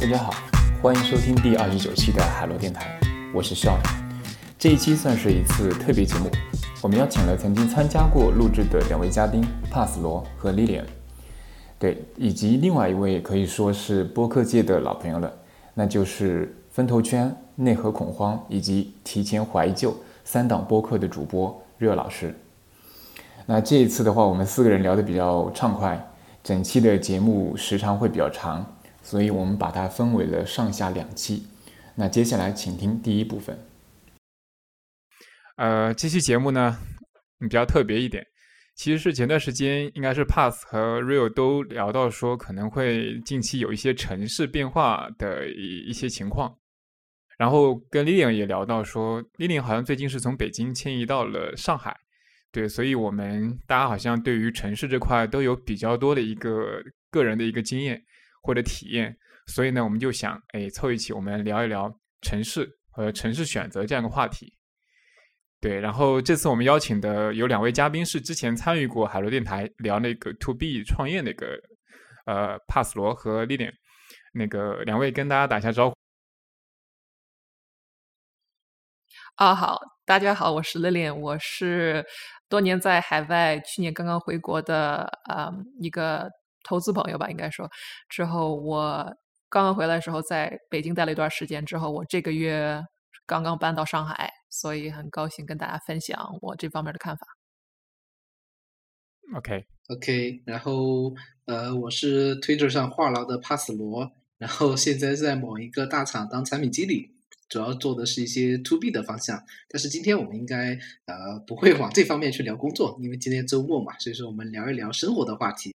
大家好，欢迎收听第二十九期的海螺电台，我是 Sean。这一期算是一次特别节目，我们邀请了曾经参加过录制的两位嘉宾帕斯罗和 Lilian，对，以及另外一位可以说是播客界的老朋友了，那就是分头圈、内核恐慌以及提前怀旧三档播客的主播热老师。那这一次的话，我们四个人聊得比较畅快，整期的节目时长会比较长。所以我们把它分为了上下两期。那接下来，请听第一部分。呃，这期节目呢比较特别一点，其实是前段时间应该是 Pass 和 Real 都聊到说，可能会近期有一些城市变化的一一些情况。然后跟 Lilian 也聊到说，Lilian 好像最近是从北京迁移到了上海。对，所以我们大家好像对于城市这块都有比较多的一个个人的一个经验。或者体验，所以呢，我们就想，哎，凑一起，我们聊一聊城市和城市选择这样一个话题。对，然后这次我们邀请的有两位嘉宾是之前参与过海螺电台聊那个 To B 创业那个，呃，帕斯罗和丽莲，那个两位跟大家打一下招呼。啊，好，大家好，我是丽莲，我是多年在海外，去年刚刚回国的，嗯，一个。投资朋友吧，应该说，之后我刚刚回来的时候，在北京待了一段时间。之后我这个月刚刚搬到上海，所以很高兴跟大家分享我这方面的看法。OK，OK，然后呃，我是 Twitter 上话痨的帕斯罗，然后现在在某一个大厂当产品经理，主要做的是一些 To B 的方向。但是今天我们应该呃不会往这方面去聊工作，因为今天周末嘛，所以说我们聊一聊生活的话题。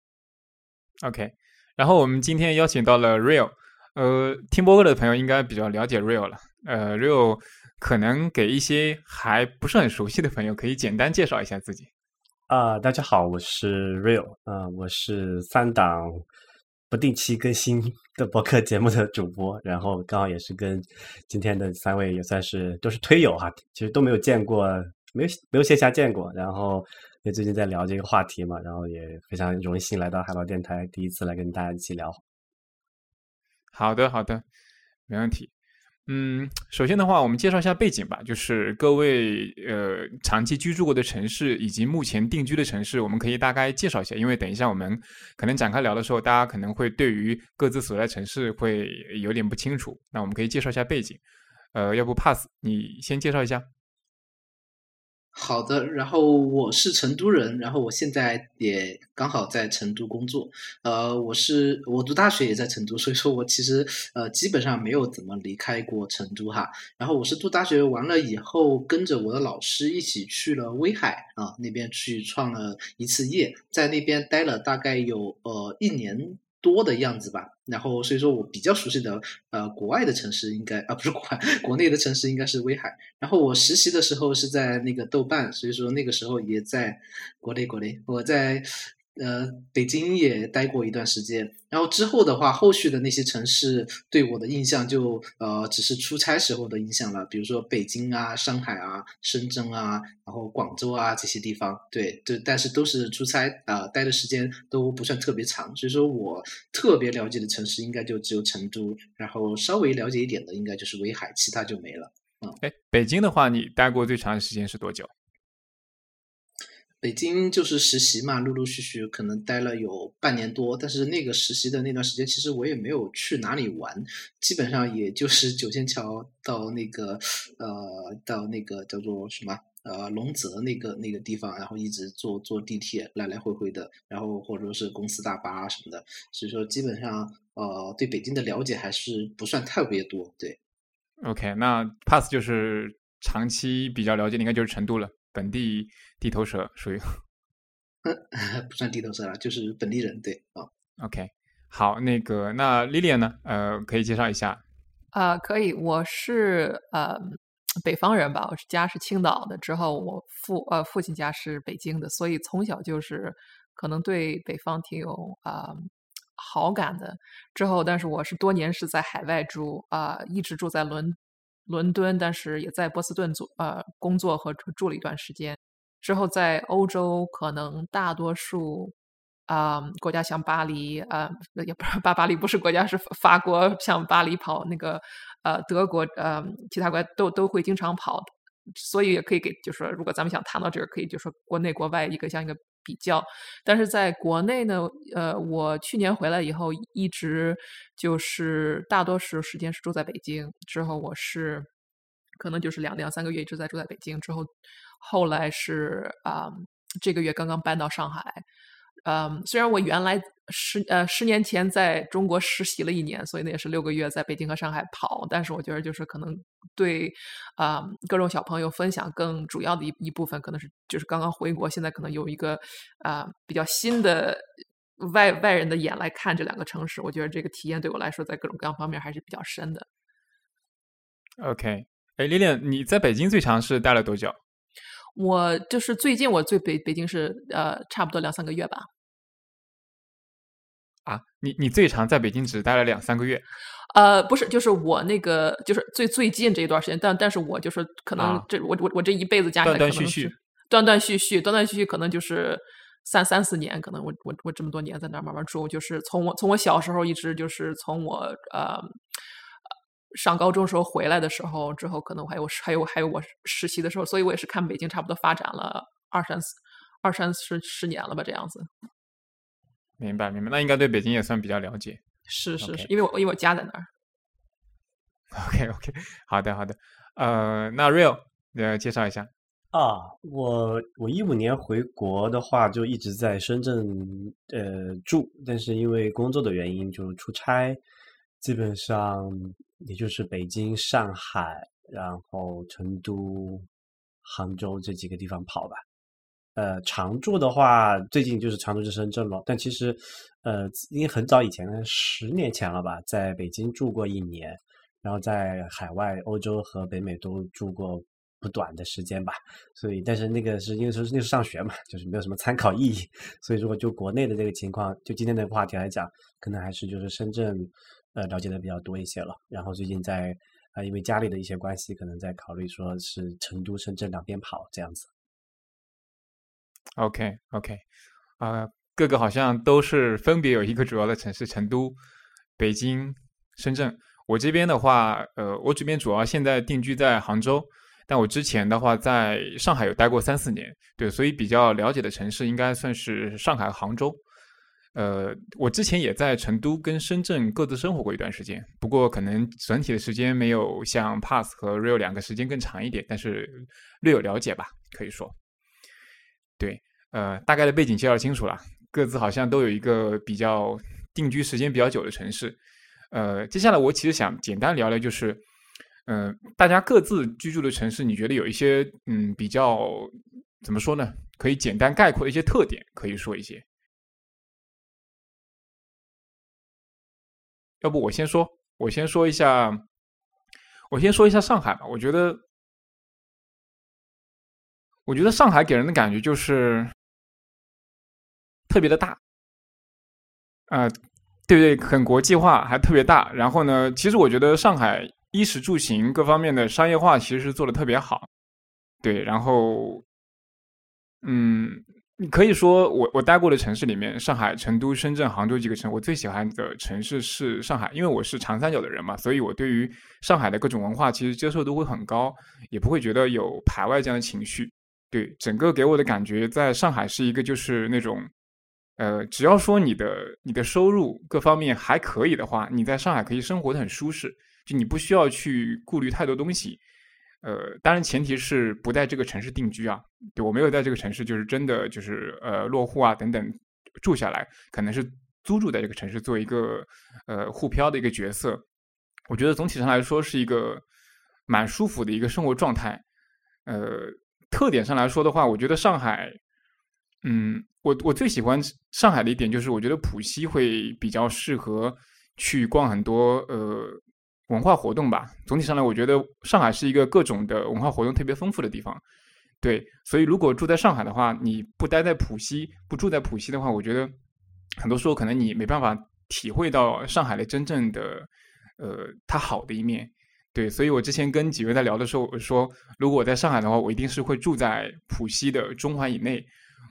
OK，然后我们今天邀请到了 Real，呃，听播客的朋友应该比较了解 Real 了。呃，Real 可能给一些还不是很熟悉的朋友，可以简单介绍一下自己。啊，大家好，我是 Real，啊，我是三档不定期更新的播客节目的主播，然后刚好也是跟今天的三位也算是都是推友哈，其实都没有见过，没有没有线下见过，然后。因为最近在聊这个话题嘛，然后也非常荣幸来到海报电台，第一次来跟大家一起聊。好的，好的，没问题。嗯，首先的话，我们介绍一下背景吧，就是各位呃长期居住过的城市以及目前定居的城市，我们可以大概介绍一下。因为等一下我们可能展开聊的时候，大家可能会对于各自所在城市会有点不清楚。那我们可以介绍一下背景。呃，要不 Pass，你先介绍一下。好的，然后我是成都人，然后我现在也刚好在成都工作。呃，我是我读大学也在成都，所以说我其实呃基本上没有怎么离开过成都哈。然后我是读大学完了以后，跟着我的老师一起去了威海啊那边去创了一次业，在那边待了大概有呃一年。多的样子吧，然后所以说我比较熟悉的呃国外的城市应该啊不是国外国内的城市应该是威海，然后我实习的时候是在那个豆瓣，所以说那个时候也在国内国内我在。呃，北京也待过一段时间，然后之后的话，后续的那些城市对我的印象就呃，只是出差时候的印象了，比如说北京啊、上海啊、深圳啊，然后广州啊这些地方，对对，但是都是出差啊，待的时间都不算特别长，所以说我特别了解的城市应该就只有成都，然后稍微了解一点的应该就是威海，其他就没了。嗯，哎，北京的话，你待过最长的时间是多久？北京就是实习嘛，陆陆续续可能待了有半年多，但是那个实习的那段时间，其实我也没有去哪里玩，基本上也就是九仙桥到那个呃到那个叫做什么呃龙泽那个那个地方，然后一直坐坐地铁来来回回的，然后或者说是公司大巴什么的，所以说基本上呃对北京的了解还是不算特别多。对，OK，那 Pass 就是长期比较了解，应该就是成都了。本地地头蛇属于，不算地头蛇了，就是本地人。对啊，OK，好，那个那 Lilian 呢？呃，可以介绍一下啊？可以，我是呃北方人吧，我是家是青岛的，之后我父呃父亲家是北京的，所以从小就是可能对北方挺有啊好感的。之后，但是我是多年是在海外住啊，一直住在伦。伦敦，但是也在波士顿做呃工作和住了一段时间。之后在欧洲，可能大多数啊、国家像巴黎，呃，也不是巴巴黎不是国家，是法国向巴黎跑，那个呃德国，呃，其他国家都都会经常跑，所以也可以给，就是说，如果咱们想谈到这个，可以就说国内国外一个像一个比较。但是在国内呢，呃，我去年回来以后，一直就是大多数时间是住在北京，之后我是可能就是两两三个月一直在住在北京，之后后来是啊、这个月刚刚搬到上海。嗯，虽然我原来十呃十年前在中国实习了一年，所以那也是六个月在北京和上海跑，但是我觉得就是可能对啊、各种小朋友分享更主要的一一部分，可能是就是刚刚回国，现在可能有一个啊、比较新的外外人的眼来看这两个城市，我觉得这个体验对我来说在各种各样方面还是比较深的。OK，哎丽丽你在北京最长是待了多久？我就是最近我最北北京是呃差不多两三个月吧。啊，你你最长在北京只待了两三个月呃，不是，就是我那个，就是最最近这一段时间，但但是我就是可能啊这、我我我这一辈子加起来断断续续断断续续，断断续续，可能就是三三四年，可能我我我这么多年在那儿慢慢住，就是从我从我小时候一直就是从我呃上高中时候回来的时候，之后可能还有还有还有我实习的时候，所以我也是看北京差不多发展了二三四二三十十年了吧，这样子。明白明白，那应该对北京也算比较了解。是是是，因为我因为我家在那儿。OK OK，好的好的，呃，那 Real，呃，介绍一下。啊，我我一五年回国的话，就一直在深圳呃住，但是因为工作的原因就出差，基本上也就是北京、上海，然后成都、杭州这几个地方跑吧。呃，常住的话，最近就是常住在深圳了，但其实呃，因为很早以前呢，十年前了吧，在北京住过一年，然后在海外欧洲和北美都住过不短的时间吧。所以，但是那个是因为说是那时候上学嘛，就是没有什么参考意义。所以，如果就国内的这个情况，就今天的话题来讲，可能还是就是深圳呃了解的比较多一些了。然后最近在啊、呃因为家里的一些关系，可能在考虑说是成都、深圳两边跑这样子。OK OK，啊、各个好像都是分别有一个主要的城市，成都、北京、深圳。我这边的话，呃，我这边主要现在定居在杭州，但我之前的话在上海有待过三四年，对，所以比较了解的城市应该算是上海、杭州。呃，我之前也在成都跟深圳各自生活过一段时间，不过可能整体的时间没有像 Pass 和 Real 两个时间更长一点，但是略有了解吧，可以说。对，呃，大概的背景介绍清楚了，各自好像都有一个比较定居时间比较久的城市。呃，接下来我其实想简单聊聊，就是，嗯、大家各自居住的城市，你觉得有一些嗯比较怎么说呢？可以简单概括的一些特点，可以说一些。要不我先说，我先说一下，我先说一下上海吧。我觉得，我觉得上海给人的感觉就是特别的大，啊、对对，很国际化，还特别大。然后呢，其实我觉得上海衣食住行各方面的商业化其实是做的特别好。对，然后，嗯，可以说我我待过的城市里面，上海、成都、深圳、杭州几个城，我最喜欢的城市是上海，因为我是长三角的人嘛，所以我对于上海的各种文化其实接受度会很高，也不会觉得有排外这样的情绪。对，整个给我的感觉，在上海是一个就是那种，呃，只要说你的你的收入各方面还可以的话，你在上海可以生活的很舒适，就你不需要去顾虑太多东西。呃，当然前提是不在这个城市定居啊。对我没有在这个城市，就是真的就是呃落户啊等等住下来，可能是租住在这个城市做一个呃沪漂的一个角色。我觉得总体上来说是一个蛮舒服的一个生活状态。呃，特点上来说的话，我觉得上海，嗯，我我最喜欢上海的一点就是，我觉得浦西会比较适合去逛很多呃文化活动吧。总体上来，我觉得上海是一个各种的文化活动特别丰富的地方。对，所以如果住在上海的话，你不待在浦西，不住在浦西的话，我觉得很多时候可能你没办法体会到上海的真正的呃它好的一面。对，所以我之前跟几位在聊的时候，我说如果我在上海的话，我一定是会住在浦西的中环以内。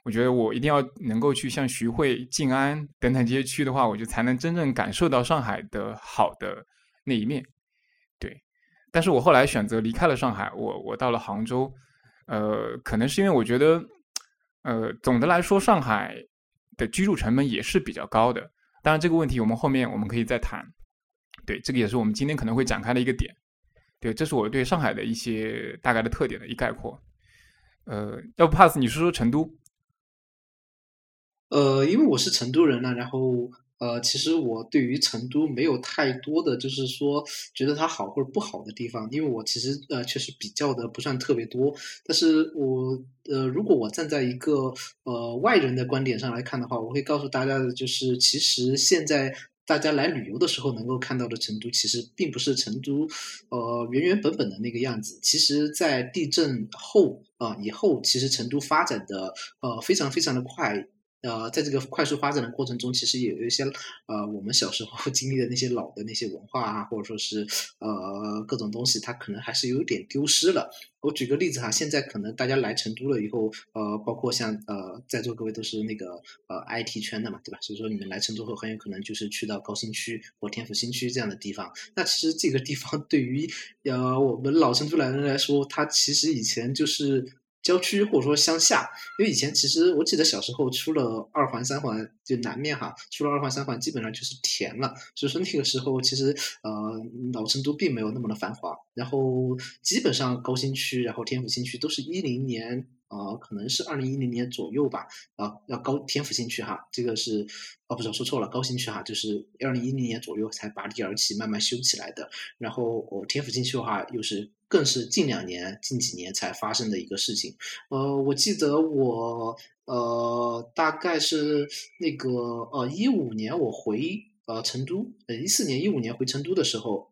我觉得我一定要能够去像徐汇、静安等等这些区的话，我就才能真正感受到上海的好的那一面。对，但是我后来选择离开了上海，我我到了杭州，呃，可能是因为我觉得，呃，总的来说上海的居住成本也是比较高的。当然这个问题我们后面我们可以再谈。对，这个也是我们今天可能会展开的一个点。对，这是我对上海的一些大概的特点的一概括。呃，要不 pass 你说说成都？呃，因为我是成都人呢，然后呃，其实我对于成都没有太多的就是说觉得它好或者不好的地方，因为我其实呃确实比较的不算特别多。但是我呃，如果我站在一个呃外人的观点上来看的话，我会告诉大家的就是，其实现在大家来旅游的时候能够看到的成都，其实并不是成都呃原原本本的那个样子。其实，在地震后啊以后，其实成都发展的呃非常非常的快。呃，在这个快速发展的过程中，其实也有一些呃，我们小时候 经历的那些老的那些文化啊，或者说是呃各种东西，它可能还是有点丢失了。我举个例子哈，现在可能大家来成都了以后，呃，包括像呃在座各位都是那个呃 IT 圈的嘛，对吧？所以说你们来成都后，很有可能就是去到高新区或天府新区这样的地方。那其实这个地方 对于呃我们老成都来人来说，它其实以前就是。郊区或者说乡下，因为以前其实我记得小时候出了二环三环就南面哈，出了二环三环基本上就是田了，所以说那个时候其实呃老成都并没有那么的繁华，然后基本上高新区，然后天府新区都是一零年。呃，可能是二零一零年左右吧，啊，要高天府新区哈，这个是，哦，不是说错了，高新区哈，就是二零一零年左右才拔地而起，慢慢修起来的。然后，哦，天府新区的话，又是更是近两年、近几年才发生的一个事情。呃，我记得我，呃，大概是那个，呃，一五年我回呃成都，呃，一四年、一五年回成都的时候。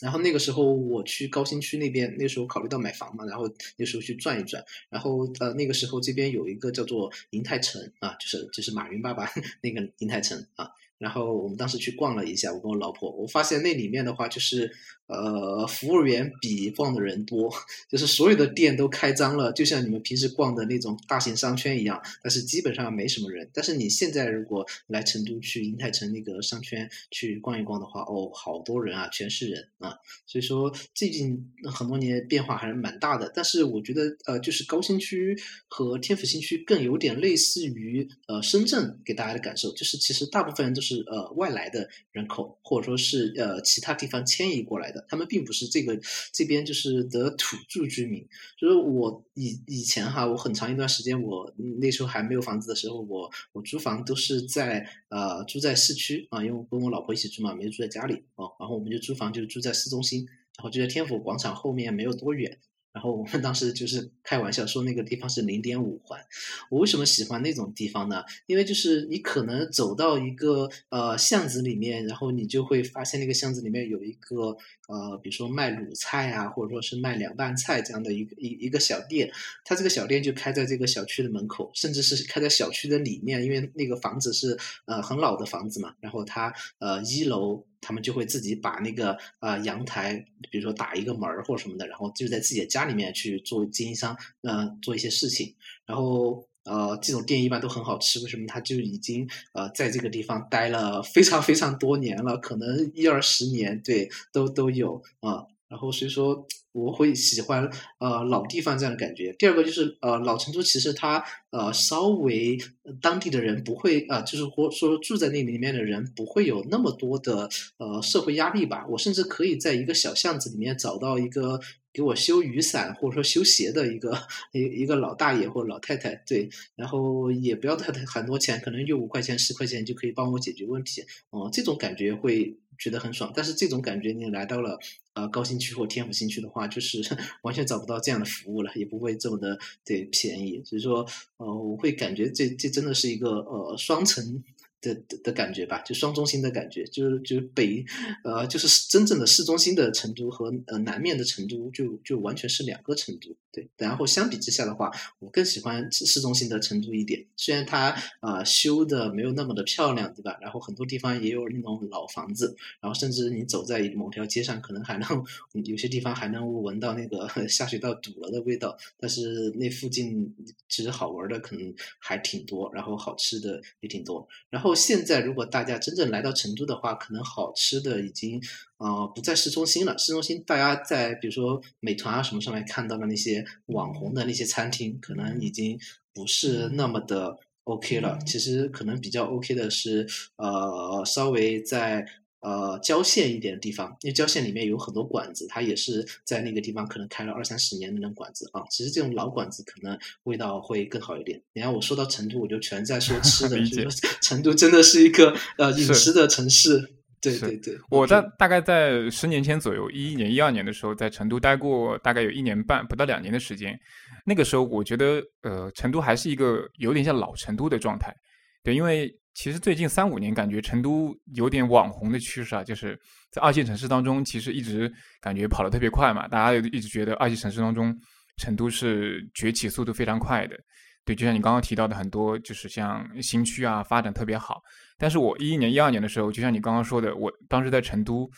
然后那个时候我去高新区那边，那时候考虑到买房嘛，然后那时候去转一转，然后呃那个时候这边有一个叫做银泰城啊，就是就是马云爸爸 那个银泰城啊。然后我们当时去逛了一下，我跟我老婆，我发现那里面的话就是，呃，服务员比逛的人多，就是所有的店都开张了，就像你们平时逛的那种大型商圈一样，但是基本上没什么人。但是你现在如果来成都去银泰城那个商圈去逛一逛的话，哦，好多人啊，全是人啊。所以说最近很多年变化还是蛮大的。但是我觉得，呃，就是高新区和天府新区更有点类似于呃深圳给大家的感受，就是其实大部分人都是。是呃外来的人口，或者说是呃其他地方迁移过来的，他们并不是这个这边就是的土著居民。就是我以以前哈，我很长一段时间，我那时候还没有房子的时候，我我租房都是在呃住在市区啊，因为跟我老婆一起住嘛，没住在家里啊。然后我们就租房就住在市中心，然后就在天府广场后面没有多远。然后我们当时就是开玩笑说那个地方是零点五环。我为什么喜欢那种地方呢？因为就是你可能走到一个呃巷子里面，然后你就会发现那个巷子里面有一个呃，比如说卖卤菜啊，或者说是卖凉拌菜这样的一个一一个小店。它这个小店就开在这个小区的门口，甚至是开在小区的里面，因为那个房子是呃很老的房子嘛。然后它呃一楼。他们就会自己把那个呃阳台，比如说打一个门儿或什么的，然后就在自己的家里面去做经营商，呃，做一些事情。然后呃，这种店一般都很好吃，为什么？他就已经呃在这个地方待了非常非常多年了，可能一二十年，对，都都有啊。然后所以说。我会喜欢呃老地方这样的感觉。第二个就是呃老成都其实它呃稍微当地的人不会啊，就是或说住在那里面的人不会有那么多的呃社会压力吧。我甚至可以在一个小巷子里面找到一个给我修雨伞或者说修鞋的一个一一个老大爷或老太太，对，然后也不要太太很多钱，可能就五块钱十块钱就可以帮我解决问题。哦，这种感觉会觉得很爽。但是这种感觉你来到了。呃，高新区或天府新区的话，就是 完全找不到这样的服务了，也不会这么的对便宜。所以说，呃，我会感觉这这真的是一个呃双层的的感觉吧，就双中心的感觉，就是就是北呃就是真正的市中心的成都和呃南面的成都，就就完全是两个成都。对。然后相比之下的话，我更喜欢市中心的成都一点。虽然它啊修的没有那么的漂亮，对吧？然后很多地方也有那种老房子，然后甚至你走在某条街上，可能还能有些地方还能闻到那个 下水道堵了的味道。但是那附近其实好玩的可能还挺多，然后好吃的也挺多。然后现在如果大家真正来到成都的话，可能好吃的已经。啊，不在市中心了。市中心，大家在比如说美团啊什么上面看到的那些网红的那些餐厅，可能已经不是那么的 OK 了。其实可能比较 OK 的是，呃，稍微在呃郊县一点的地方，因为郊县里面有很多馆子，它也是在那个地方可能开了二三十年的那种馆子啊。其实这种老馆子可能味道会更好一点。你看我说到成都，我就全在说吃的，所以说 成都真的是一个呃 饮食的城市。对对对，我在大概在十年前左右，一一年、一二年的时候，在成都待过大概有一年半，不到两年的时间。那个时候，我觉得呃，成都还是一个有点像老成都的状态。对，因为其实最近三五年，感觉成都有点网红的趋势啊，就是在二线城市当中，其实一直感觉跑得特别快嘛，大家一直觉得二线城市当中，成都是崛起速度非常快的。对，就像你刚刚提到的，很多就是像新区啊，发展特别好。但是我一一年、一二年的时候，就像你刚刚说的，我当时在成都，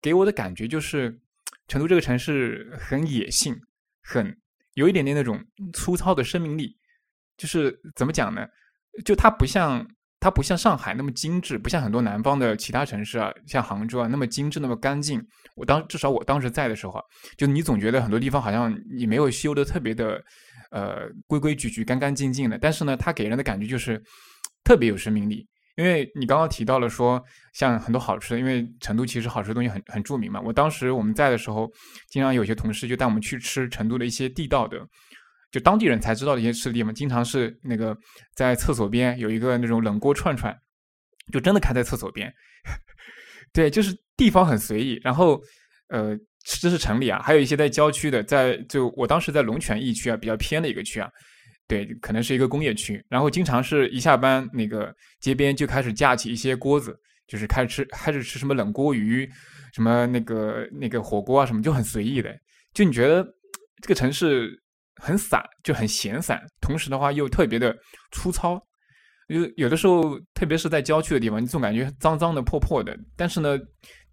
给我的感觉就是，成都这个城市很野性，很有一点点那种粗糙的生命力。就是怎么讲呢？就它不像它不像上海那么精致，不像很多南方的其他城市啊，像杭州啊那么精致、那么干净。我当至少我当时在的时候，就你总觉得很多地方好像你没有修的特别的。呃，规规矩矩、干干净净的，但是呢，它给人的感觉就是特别有生命力。因为你刚刚提到了说，像很多好吃的，因为成都其实好吃的东西很很著名嘛。我当时我们在的时候，经常有些同事就带我们去吃成都的一些地道的，就当地人才知道的一些吃的地方。经常是那个在厕所边有一个那种冷锅串串，就真的开在厕所边。对，就是地方很随意，然后呃。这是城里啊，还有一些在郊区的，在就我当时在龙泉驿区啊，比较偏的一个区啊，对，可能是一个工业区，然后经常是一下班，那个街边就开始架起一些锅子，就是开始吃，开始吃什么冷锅鱼，什么那个那个火锅啊，什么就很随意的，就你觉得这个城市很散，就很闲散，同时的话又特别的粗糙，有有的时候，特别是在郊区的地方，你总感觉脏脏的、破破的，但是呢，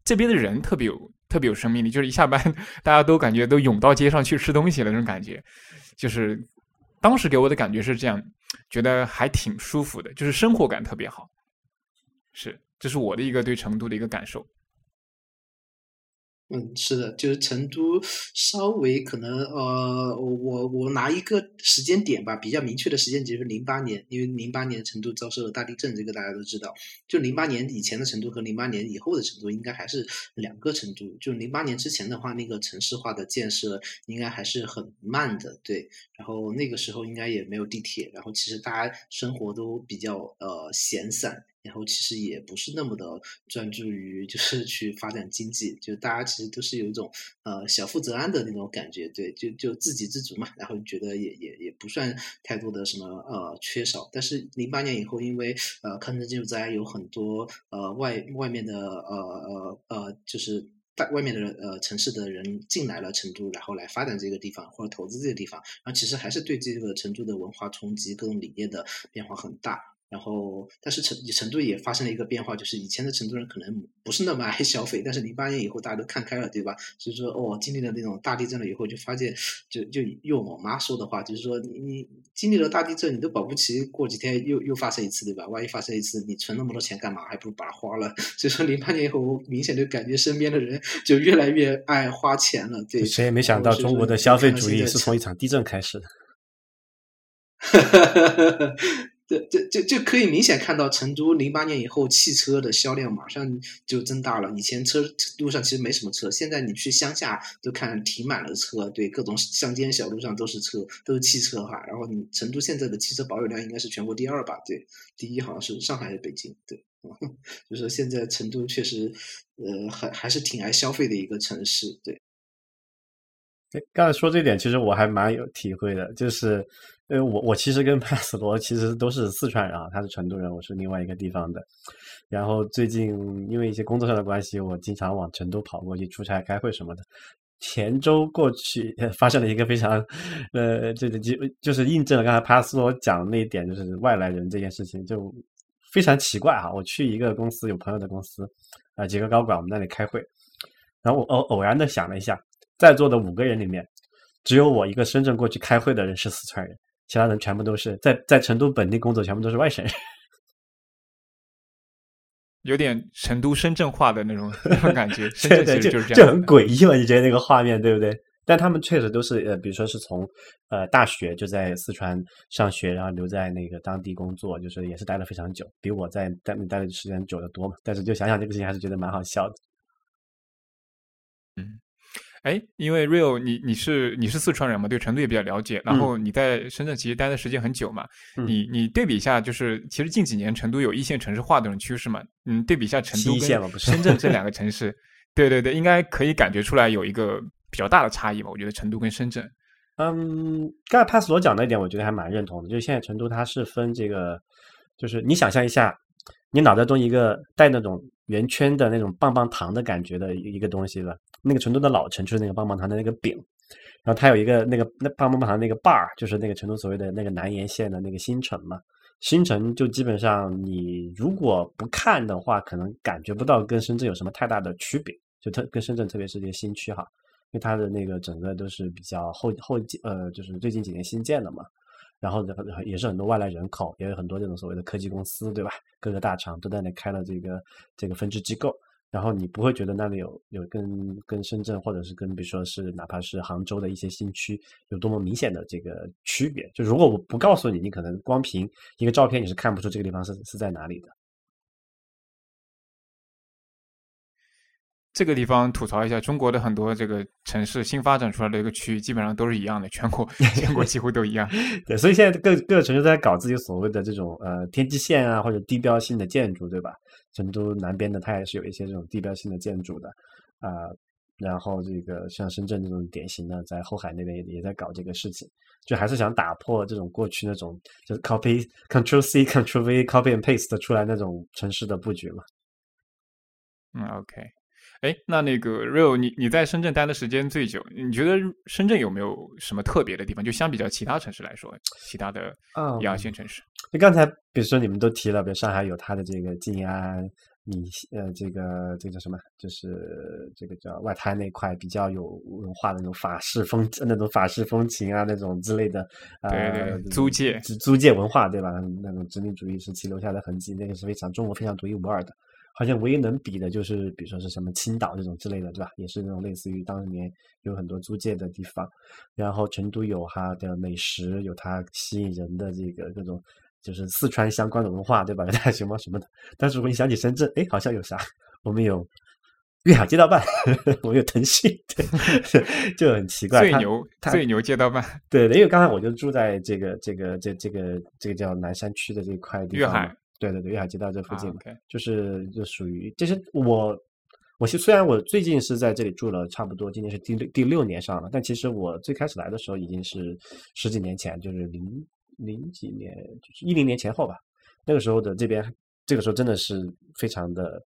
这边的人特别有。特别有生命力，就是一下班，大家都感觉都涌到街上去吃东西了那种感觉，就是当时给我的感觉是这样，觉得还挺舒服的，就是生活感特别好，是，这是我的一个对成都的一个感受。嗯，是的，就是成都稍微可能呃，我我拿一个时间点吧，比较明确的时间点是零八年，因为零八年成都遭受了大地震，这个大家都知道。就零八年以前的成都和零八年以后的成都应该还是两个成都。就零八年之前的话，那个城市化的建设应该还是很慢的，对。然后那个时候应该也没有地铁，然后其实大家生活都比较呃闲散。然后其实也不是那么的专注于，就是 去发展经济，就大家其实都是有一种呃小富则安的那种感觉，对，就就自给自足嘛。然后觉得也也也不算太多的什么呃缺少。但是零八年以后，因为呃抗震救灾有很多呃外外面的呃呃呃就是在外面的呃城市的人进来了成都，然后来发展这个地方或者投资这个地方，然后其实还是对这个成都的文化冲击、各种理念的变化很大。然后，但是成成都也发生了一个变化，就是以前的成都人可能不是那么爱消费，但是零八年以后大家都看开了，对吧？所以说，哦，经历了那种大地震了以后，就发现，就就用我妈说的话，就是说，你你经历了大地震，你都保不齐过几天又又发生一次，对吧？万一发生一次，你存那么多钱干嘛？还不如把它花了。所以说，零八年以后，我明显就感觉身边的人就越来越爱花钱了。对，谁也没想到中国的消费主义是从一场地震开始的。这这这就可以明显看到，成都零八年以后汽车的销量马上就增大了。以前车路上其实没什么车，现在你去乡下都看停满了车，对，各种乡间小路上都是车，都是汽车哈。然后你成都现在的汽车保有量应该是全国第二吧？对，第一好像是上海还是北京？对，就是现在成都确实，呃，还还是挺爱消费的一个城市。对，刚才说这点，其实我还蛮有体会的，就是。因为我我其实跟 帕斯罗其实都是四川人啊，他是成都人，我是另外一个地方的。然后最近因为一些工作上的关系，我经常往成都跑过去出差、开会什么的。前周过去 发生了一个非常，呃，这个就就是印证了刚才帕斯罗讲的那一点，就是外来人这件事情就非常奇怪哈。我去一个公司，有朋友的公司，啊，几个高管我们那里开会，然后我偶偶然的想了一下，在座的五个人里面，只有我一个深圳过去开会的人是四川人，其他人全部都是在在成都本地工作，全部都是外省人。有点成都深圳化的那种那种感觉，深圳就是这就样的。很诡异嘛？你觉得那个画面对不对？但他们确实都是呃，比如说是从呃大学就在四川上学，然后留在那个当地工作，就是也是待了非常久，比我在待待的时间久得多嘛。但是就想想这个事情，还是觉得蛮好笑的。哎，因为 Real，你你是你是四川人嘛，对成都也比较了解，然后你在深圳其实待的时间很久嘛，嗯。你你对比一下，就是其实近几年成都有一线城市化的这种趋势嘛，嗯，对比一下成都跟是深圳这两。个城市，对对对，应该可以感觉出来有一个比较大的差异吧，我觉得成都跟深圳，嗯，刚才帕斯罗讲那一点，我觉得还蛮认同的。就是现在成都它是分这个，就是你想象一下，你脑袋中一个带那种圆圈的那种棒棒糖的感觉的一一个东西了。那个成都的老城就是那个棒棒糖的那个饼，然后它有一个那个那棒棒糖那个把儿，就是那个成都所谓的那个南延线的那个新城嘛。新城就基本上你如果不看的话，可能感觉不到跟深圳有什么太大的区别，就特跟深圳特别是这些新区哈。因为它的那个整个都是比较后后呃，就是最近几年新建的嘛，然后也是很多外来人口，也有很多这种所谓的科技公司，对吧？各个大厂都在那开了这个这个分支机构，然后你不会觉得那里有有跟跟深圳或者是跟比如说是哪怕是杭州的一些新区有多么明显的这个区别。就如果我不告诉你，你可能光凭一个照片你是看不出这个地方是是在哪里的。这个地方吐槽一下，中国的很多这个城市新发展出来的一个区域，基本上都是一样的，全国 全国几乎都一样。对，所以现在各各个城市都在搞自己所谓的这种呃天际线啊，或者地标性的建筑，对吧？成都南边的它也是有一些这种地标性的建筑的啊、然后这个像深圳这种典型的，在后海那边也也在搞这个事情，就还是想打破这种过去那种就是 copy Control C Control V copy and paste 出来那种城市的布局嘛。嗯，OK。哎，那那个 Real，你你在深圳待的时间最久，你觉得深圳有没有什么特别的地方？就相比较其他城市来说，其他的嗯一二线城市，就刚才比如说你们都提了，比如上海有它的这个静安、米呃这个这个叫什么，就是这个叫外滩那块比较有文化的那种法式风那种法式风情啊那种之类的，呃对对租界租租界文化对吧？那种殖民主义时期留下的痕迹，那个是非常中国非常独一无二的。好像唯一能比的就是，比如说是什么青岛这种之类的，对吧？也是那种类似于当年有很多租界的地方。然后成都有它的美食，有它吸引人的这个各种，就是四川相关的文化，对吧？有大熊猫什么的。但是如果你想起深圳，哎，好像有啥？我们有粤海街道办，我们有腾讯，对，就很奇怪。最牛最牛街道办，对的，因为刚才我就住在这个这个这这个这个叫南山区的这块地方。对对对，粤海街道这附啊近就是就属于，其实我，我是虽然我最近是在这里住了差不多，今年是第六第六年上了，但其实我最开始来的时候已经是十几年前，就是零零几年，就是一零年前后吧。那个时候的这边，这个时候真的是非常的，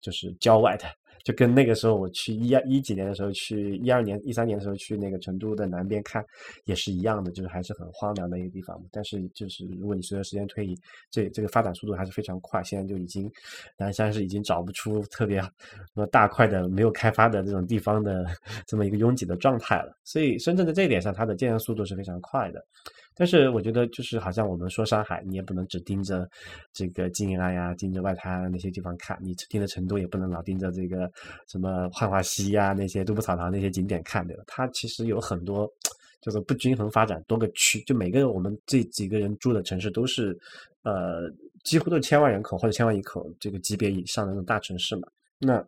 就是郊外的，就跟那个时候我去一二一几年的时候去一二年一三年的时候去那个成都的南边看也是一样的，就是还是很荒凉的一个地方。但是就是如果你随着时间推移，这这个发展速度还是非常快，现在就已经南山是已经找不出特别什么大块的没有开发的这种地方的 这么一个拥挤的状态了。所以深圳在这一点上，它的建设速度是非常快的。但是我觉得，就是好像我们说上海，你也不能只盯着这个静安呀、盯着外滩那些地方看，你盯着成都也不能老盯着这个什么浣花溪呀、那些杜甫草堂那些景点看，对吧？它其实有很多叫做不均衡发展，多个区，就每个我们这几个人住的城市都是，呃，几乎都是千万人口或者千万一口这个级别以上的那种大城市嘛。那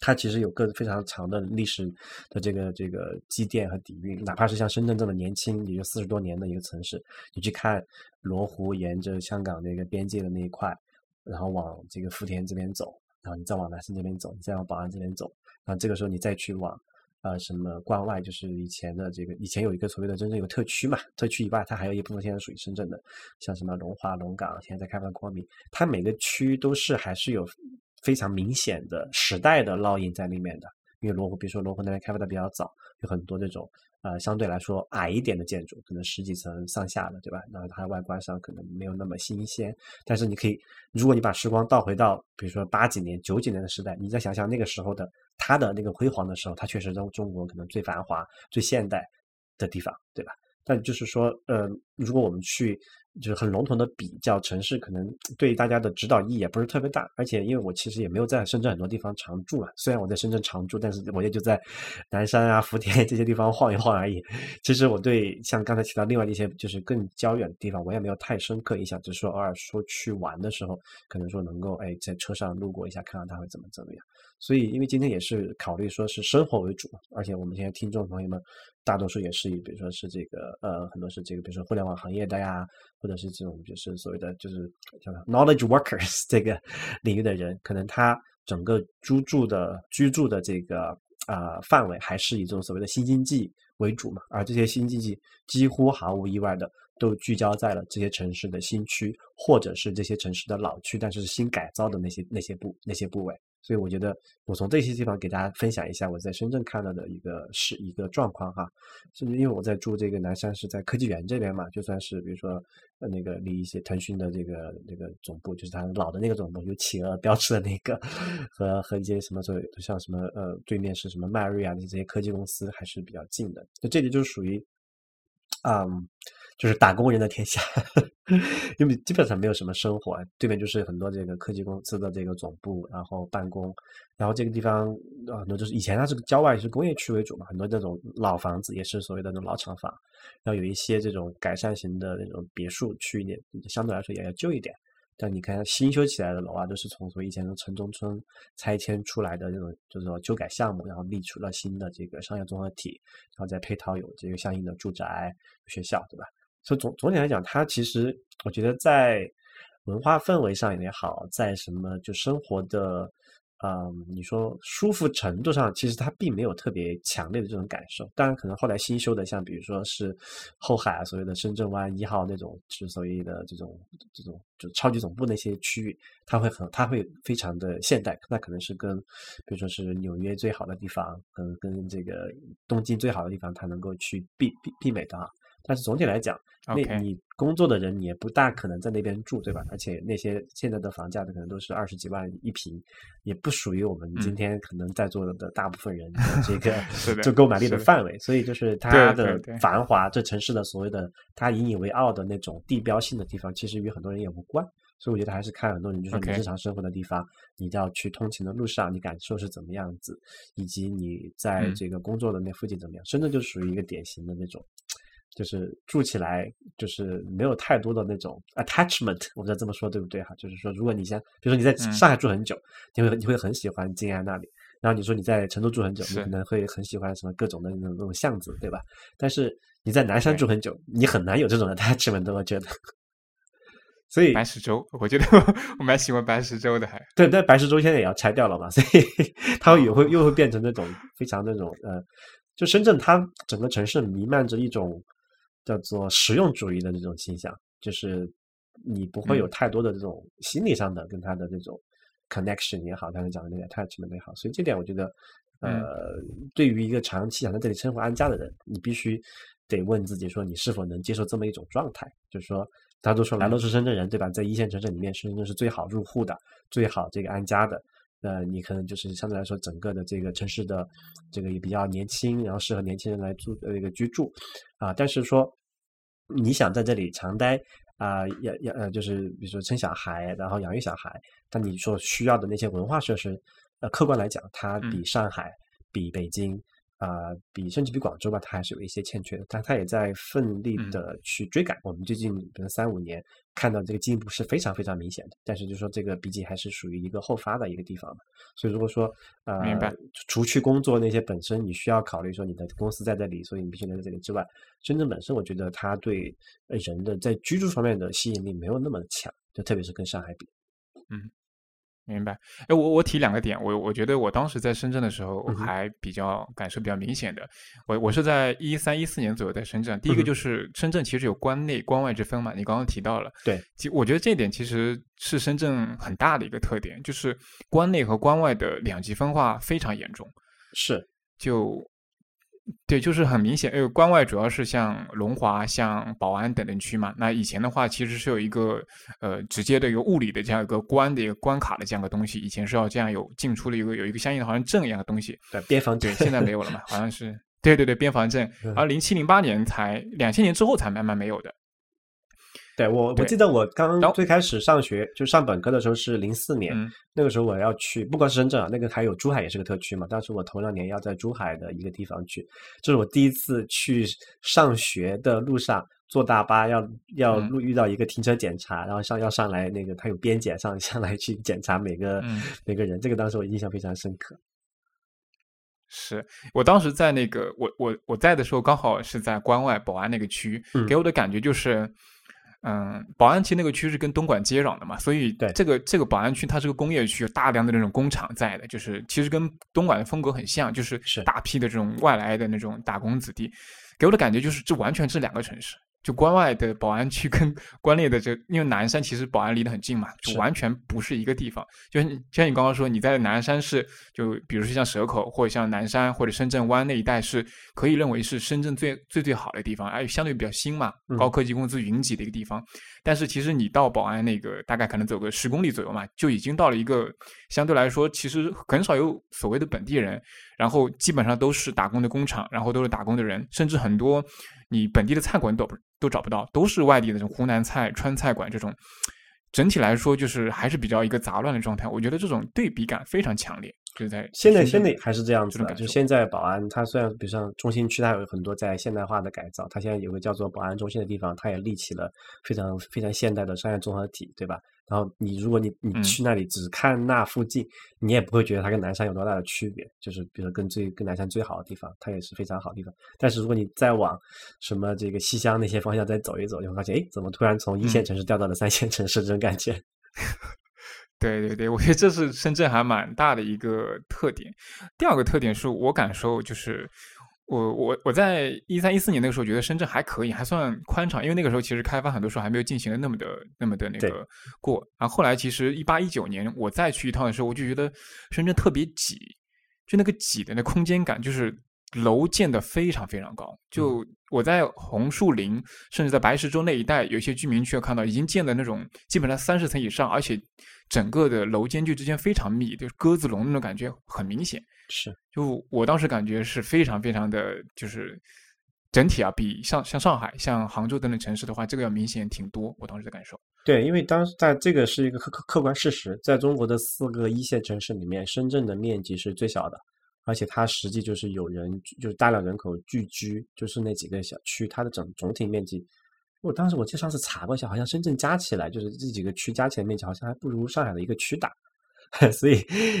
它其实有个非常长的历史的这个这个积淀和底蕴，哪怕是像深圳这么年轻，也就四十多年的一个城市，你去看罗湖沿着香港那个边界的那一块，然后往这个福田这边走，然后你再往南山这边走，你再往宝安这边走，然后这个时候你再去往呃什么关外，就是以前的这个以前有一个所谓的真正有特区嘛，特区以外它还有一部分现在属于深圳的，像什么龙华、龙岗，现在在开发光明，它每个区都是还是有非常明显的时代的烙印在里面的。因为罗湖，比如说罗湖那边开发的比较早，有很多这种呃相对来说矮一点的建筑，可能十几层上下的，对吧？那它外观上可能没有那么新鲜。但是你可以，如果你把时光倒回到比如说八几年、九几年的时代，你再想想那个时候的它的那个辉煌的时候，它确实中中国可能最繁华、最现代的地方，对吧？但就是说，呃，如果我们去就是很笼统的比较城市，可能对大家的指导意义也不是特别大。而且，因为我其实也没有在深圳很多地方常住嘛，虽然我在深圳常住，但是我也就在南山啊、福田 这些地方晃一晃而已。其实我对像刚才提到另外一些就是更郊远的地方，我也没有太深刻印象，只是说偶尔说去玩的时候，可能说能够哎在车上路过一下，看看它会怎么怎么样。所以，因为今天也是考虑说是生活为主嘛，而且我们现在听众朋友们大多数也是以比如说是这个呃很多是这个比如说互联网行业的呀，或者是这种就是所谓的就是叫 knowledge workers 这个领域的人，可能他整个居住的居住的这个啊范围还是以这种所谓的新经济为主嘛，而这些新经济几乎毫无意外的都聚焦在了这些城市的新区，或者是这些城市的老区，但是新改造的那些那些部那些部位。所以我觉得，我从这些地方给大家分享一下我在深圳看到的一个是一个状况哈。甚至因为我在住这个南山，是在科技园这边嘛，就算是比如说那个离一些腾讯的这个那个总部，就是它老的那个总部，有企鹅标志的那个，和和一些什么所像什么呃对面是什么迈瑞啊这些科技公司还是比较近的。就这里就属于，嗯。就是打工人的天下，因为基本上没有什么生活，对面就是很多这个科技公司的这个总部，然后办公，然后这个地方很多就是以前它是郊外是工业区为主嘛，很多这种老房子也是所谓的那种老厂房，然后有一些这种改善型的那种别墅区一点，相对来说也要旧一点。但你看新修起来的楼啊，都是从以前的城中村拆迁出来的这种，就是说旧改项目，然后立出了新的这个商业综合体，然后再配套有这个相应的住宅、学校，对吧？所以总总体来讲，它其实我觉得在文化氛围上也好，在什么就生活的，嗯，你说舒服程度上，其实它并没有特别强烈的这种感受。当然，可能后来新修的，像比如说是后海啊，所谓的深圳湾一号那种，是所谓的这种这种就超级总部那些区域，它会很它会非常的现代。那可能是跟比如说是纽约最好的地方，跟跟这个东京最好的地方，它能够去媲媲媲美的啊。但是总体来讲，那你工作的人也不大可能在那边住，对吧？而且那些现在的房价的可能都是二十几万一平，也不属于我们今天可能在座的大部分人的 这个就购买力的范围。所以就是它的繁华，这城市的所谓的它引以为傲的那种地标性的地方，其实与很多人也无关。所以我觉得还是看很多人，就是你日常生活的地方，你要去通勤的路上，你感受是怎么样子，以及你在这个工作的那附近怎么样。深圳就属于一个典型的那种。就是住起来就是没有太多的那种 attachment，我不知道这么说对不对哈？就是说，如果你像，比如说你在上海住很久，你会你会很喜欢静安那里，然后你说你在成都住很久，你可能会很喜欢什么各种的那种那种巷子，对吧？但是你在南山住很久，你很难有这种 attachment，我觉得。所以白石洲，我觉得我蛮喜欢白石洲的，还对，但白石洲现在也要拆掉了嘛，所以 它也会又会变成那种非常那种呃，就深圳它整个城市弥漫着一种。叫做实用主义的这种倾向，就是你不会有太多的这种心理上的跟他的这种 connection 也好，刚才讲的那个 attachment 也好，所以这点我觉得，呃，对于一个长期想在这里生活安家的人，你必须得问自己说，你是否能接受这么一种状态？就是说，大家都说来都是深圳人，对吧？在一线城市里面，深圳是最好入户的，最好这个安家的。呃，你可能就是相对来说，整个的这个城市的这个也比较年轻，然后适合年轻人来住呃一个居住啊。但是说你想在这里长待啊，要要呃，就是比如说生小孩，然后养育小孩，但你所需要的那些文化设施，呃，客观来讲，它比上海、比北京。啊，比甚至比广州吧，它还是有一些欠缺的，但它也在奋力的去追赶。我们最近可能三五年看到这个进步是非常非常明显的，但是就说这个毕竟还是属于一个后发的一个地方嘛。所以如果说呃，除去工作那些本身你需要考虑说你的公司在这里，所以你必须留在这里之外，深圳本身我觉得它对人的在居住方面的吸引力没有那么强，就特别是跟上海比，嗯。明白，哎，我我提两个点，我我觉得我当时在深圳的时候还比较感受比较明显的，我我是在一三一四年左右在深圳，第一个就是深圳其实有关内关外之分嘛，你刚刚提到了，对，其我觉得这一点其实是深圳很大的一个特点，就是关内和关外的两极分化非常严重，是，就对，就是很明显，因为关外主要是像龙华、像宝安等等区嘛。那以前的话，其实是有一个呃直接的一个物理的这样一个关的一个关卡的这样一个东西，以前是要这样有进出的一个有一个相应的好像证一样的东西。对，边防对，现在没有了嘛，好像是。对对对，边防证，而零七零八年才两千年之后才慢慢没有的。对我，我记得我刚最开始上学就上本科的时候是零四年，那个时候我要去，不光是深圳啊，那个还有珠海也是个特区嘛。当时我头两年要在珠海的一个地方去，这是我第一次去上学的路上坐大巴，要要路遇到一个停车检查，然后上要上来那个他有边检上 上来去检查每个每个人，这个当时我印象非常深刻。是我当时在那个我我我在的时候，刚好是在关外宝安那个区，给我的感觉就是，嗯，宝安区那个区是跟东莞接壤的嘛，所以这个这个宝安区它是个工业区，有大量的那种工厂在的，就是其实跟东莞的风格很像，就是大批的这种外来的那种打工子弟，给我的感觉就是这完全是两个城市。就关外的宝安区跟 关内的这，因为南山其实宝安离得很近嘛，就完全不是一个地方。就像就像你刚刚说，你在南山市，就比如说像蛇口或者像南山或者深圳湾那一带，是可以认为是深圳最最最好的地方，而且相对比较新嘛，高科技公司云集的一个地方。但是其实你到宝安那个，大概可能走个十公里左右嘛，就已经到了一个相对来说其实很少有所谓的本地人，然后基本上都是打工的工厂，然后都是打工的人，甚至很多。你本地的菜馆都都找不到，都是外地的这种湖南菜、川菜馆这种，整体来说就是还是比较一个杂乱的状态。我觉得这种对比感非常强烈，就是在现在现在还是这样子的。就现在宝安，它虽然比如像中心区，它有很多在现代化的改造，它现在有个叫做宝安中心的地方，它也立起了非常非常现代的商业综合体，对吧？然后你如果你你去那里只看那附近，你也不会觉得它跟南山有多大的区别。就是比如跟最跟南山最好的地方，它也是非常好的地方。但是如果你再往什么这个西乡那些方向再走一走，你会发现，哎，怎么突然从一线城市掉到了三线城市这种感觉？对对对，我觉得这是深圳还蛮大的一个特点。第二个特点是我感受就是。我我我在一三一四年那个时候觉得深圳还可以，还算宽敞，因为那个时候其实开发很多时候还没有进行的那么的那么的那个过。然后后来其实一八一九年我再去一趟的时候，我就觉得深圳特别挤，就那个挤的那空间感，就是楼建的非常非常高。就我在红树林，甚至在白石洲那一带，有些居民区看到已经建的那种基本上三十层以上，而且整个的楼间距之间非常密，就是鸽子笼那种感觉很明显。是，就我当时感觉是非常非常的，就是整体啊，比像像上海、像杭州等等城市的话，这个要明显挺多。我当时的感受。对，因为当时在这个是一个客客客观事实，在中国的四个一线城市里面，深圳的面积是最小的，而且它实际就是有人就是大量人口聚居，就是那几个小区，它的整总体面积，我当时我记得上次查过一下，好像深圳加起来就是这几个区加起来面积，好像还不如上海的一个区大。所以，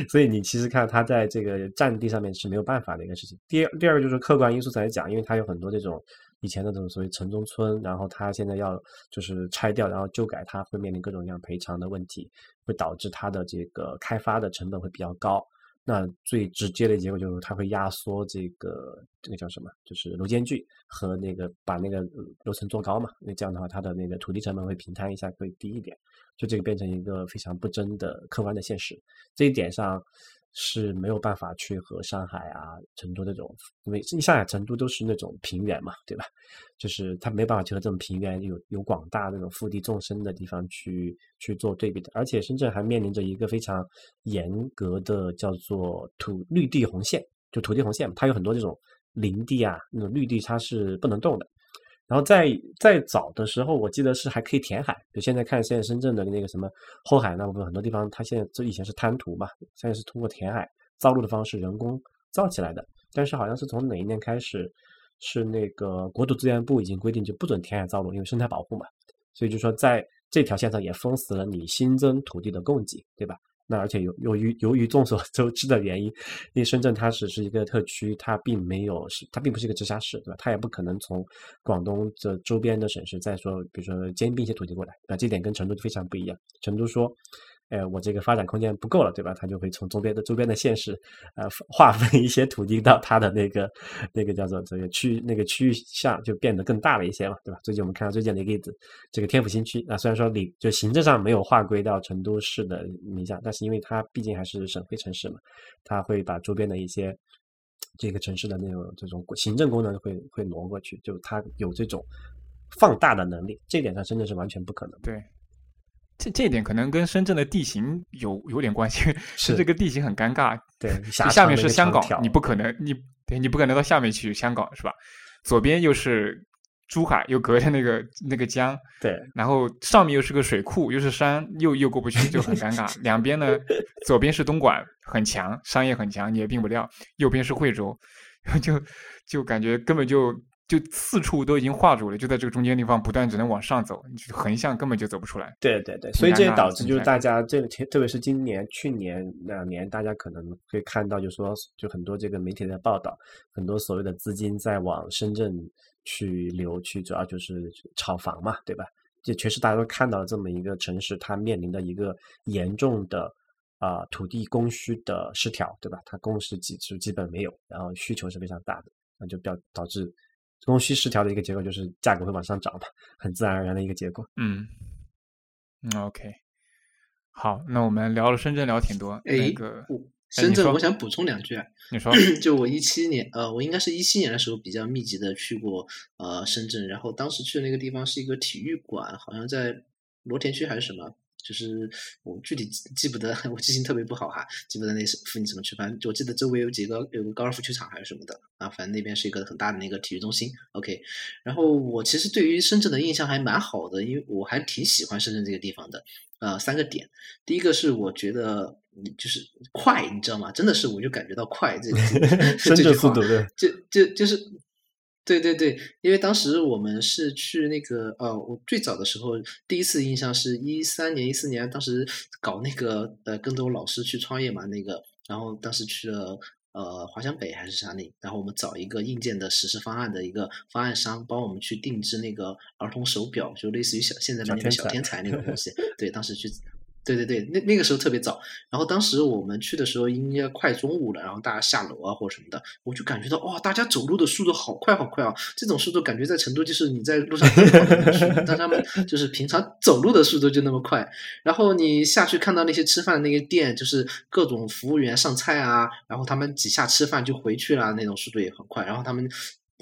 所以你其实看它在这个占地上面是没有办法的一个事情。第二，第二个就是客观因素来讲，因为它有很多这种以前的这种所谓城中村，然后它现在要就是拆掉，然后旧改，它会面临各种各样赔偿的问题，会导致它的这个开发的成本会比较高。那最直接的结果就是它会压缩这个这个叫什么？就是楼间距和那个把那个楼层做高嘛。那这样的话，它的那个土地成本会平摊一下，会低一点。就这个变成一个非常不争的客观的现实。这一点上是没有办法去和上海啊、成都这种，因为上海、成都都是那种平原嘛，对吧？就是它没办法去和这种平原有有广大那种腹地纵深的地方去去做对比的。而且深圳还面临着一个非常严格的叫做土绿地红线，就土地红线，它有很多这种林地啊，那种绿地它是不能动的。然后在在早的时候，我记得是还可以填海。就现在看，现在深圳的那个什么后海那部分很多地方，它现在这以前是滩涂嘛，现在是通过填海造陆的方式人工造起来的。但是好像是从哪一年开始，是那个国土资源部已经规定就不准填海造陆，因为生态保护嘛。所以就说在这条线上也封死了你新增土地的供给，对吧？那而且由由于由于众所 周知的原因，因为深圳它只是一个特区，它并没有是它并不是一个直辖市，对吧？它也不可能从广东的周边的省市再说，比如说兼并一些土地过来，那这点跟成都非常不一样。成都说。哎，我这个发展空间不够了，对吧？他就会从周边的周边的县市，呃，划分一些土地到他的那个那个叫做这个区那个区域下，就变得更大了一些嘛，对吧？最近我们看到最近的一个例子，这个天府新区啊，虽然说你就行政上没有划归到成都市的名下，但是因为它毕竟还是省会城市嘛，它会把周边的一些这个城市的那种这种行政功能会会挪过去，就它有这种放大的能力，这点上深圳是完全不可能。对，这这一点可能跟深圳的地形有有点关系，是这个地形很尴尬。对，下面是香港，你不可能，你对你不可能到下面去香港是吧？左边又是。珠海又隔着那个那个江，对，然后上面又是个水库，又是山，又又过不去，就很尴尬。两边呢，左边是东莞，很强，商业很强，你也并不了；右边是惠州，就就感觉根本就就四处都已经画住了，就在这个中间地方不断只能往上走，横向根本就走不出来。对对对，所以这也导致就是大家这个特别是今年、去年两年，大家可能会看到，就说就很多这个媒体在报道，很多所谓的资金在往深圳。去流去，主要就是炒房嘛，对吧？这确实大家都看到了这么一个城市，它面临的一个严重的啊土地供需的失调，对吧？它供是基是基本没有，然后需求是非常大的，那就表导致供需失调的一个结果就是价格会往上涨嘛，很自然而然的一个结果。嗯，嗯，OK，好，那我们聊了深圳，聊挺多，那个。深圳，我想补充两句啊。你说，就我一七年，呃，我应该是一七年的时候比较密集的去过呃深圳，然后当时去的那个地方是一个体育馆，好像在罗田区还是什么，就是我具体记不得，我记性特别不好哈，记不得那是附近怎么去，反正我记得周围有几个有个高尔夫球场还是什么的啊，反正那边是一个很大的那个体育中心。OK，然后我其实对于深圳的印象还蛮好的，因为我还挺喜欢深圳这个地方的。呃，三个点，第一个是我觉得。你就是快，你知道吗？真的是，我就感觉到快。这 这句话，就就就是，对对对。因为当时我们是去那个，呃，我最早的时候第一次印象是一三年、一四年，当时搞那个呃，跟着我老师去创业嘛，那个，然后当时去了呃华强北还是啥里，然后我们找一个硬件的实施方案的一个方案商，帮我们去定制那个儿童手表，就类似于小现在的那个小天才那个东西。对，当时去。对对对，那那个时候特别早，然后当时我们去的时候应该快中午了，然后大家下楼啊或者什么的，我就感觉到哇，大家走路的速度好快好快啊！这种速度感觉在成都就是你在路上，但他们就是平常走路的速度就那么快。然后你下去看到那些吃饭的那个店，就是各种服务员上菜啊，然后他们几下吃饭就回去了，那种速度也很快。然后他们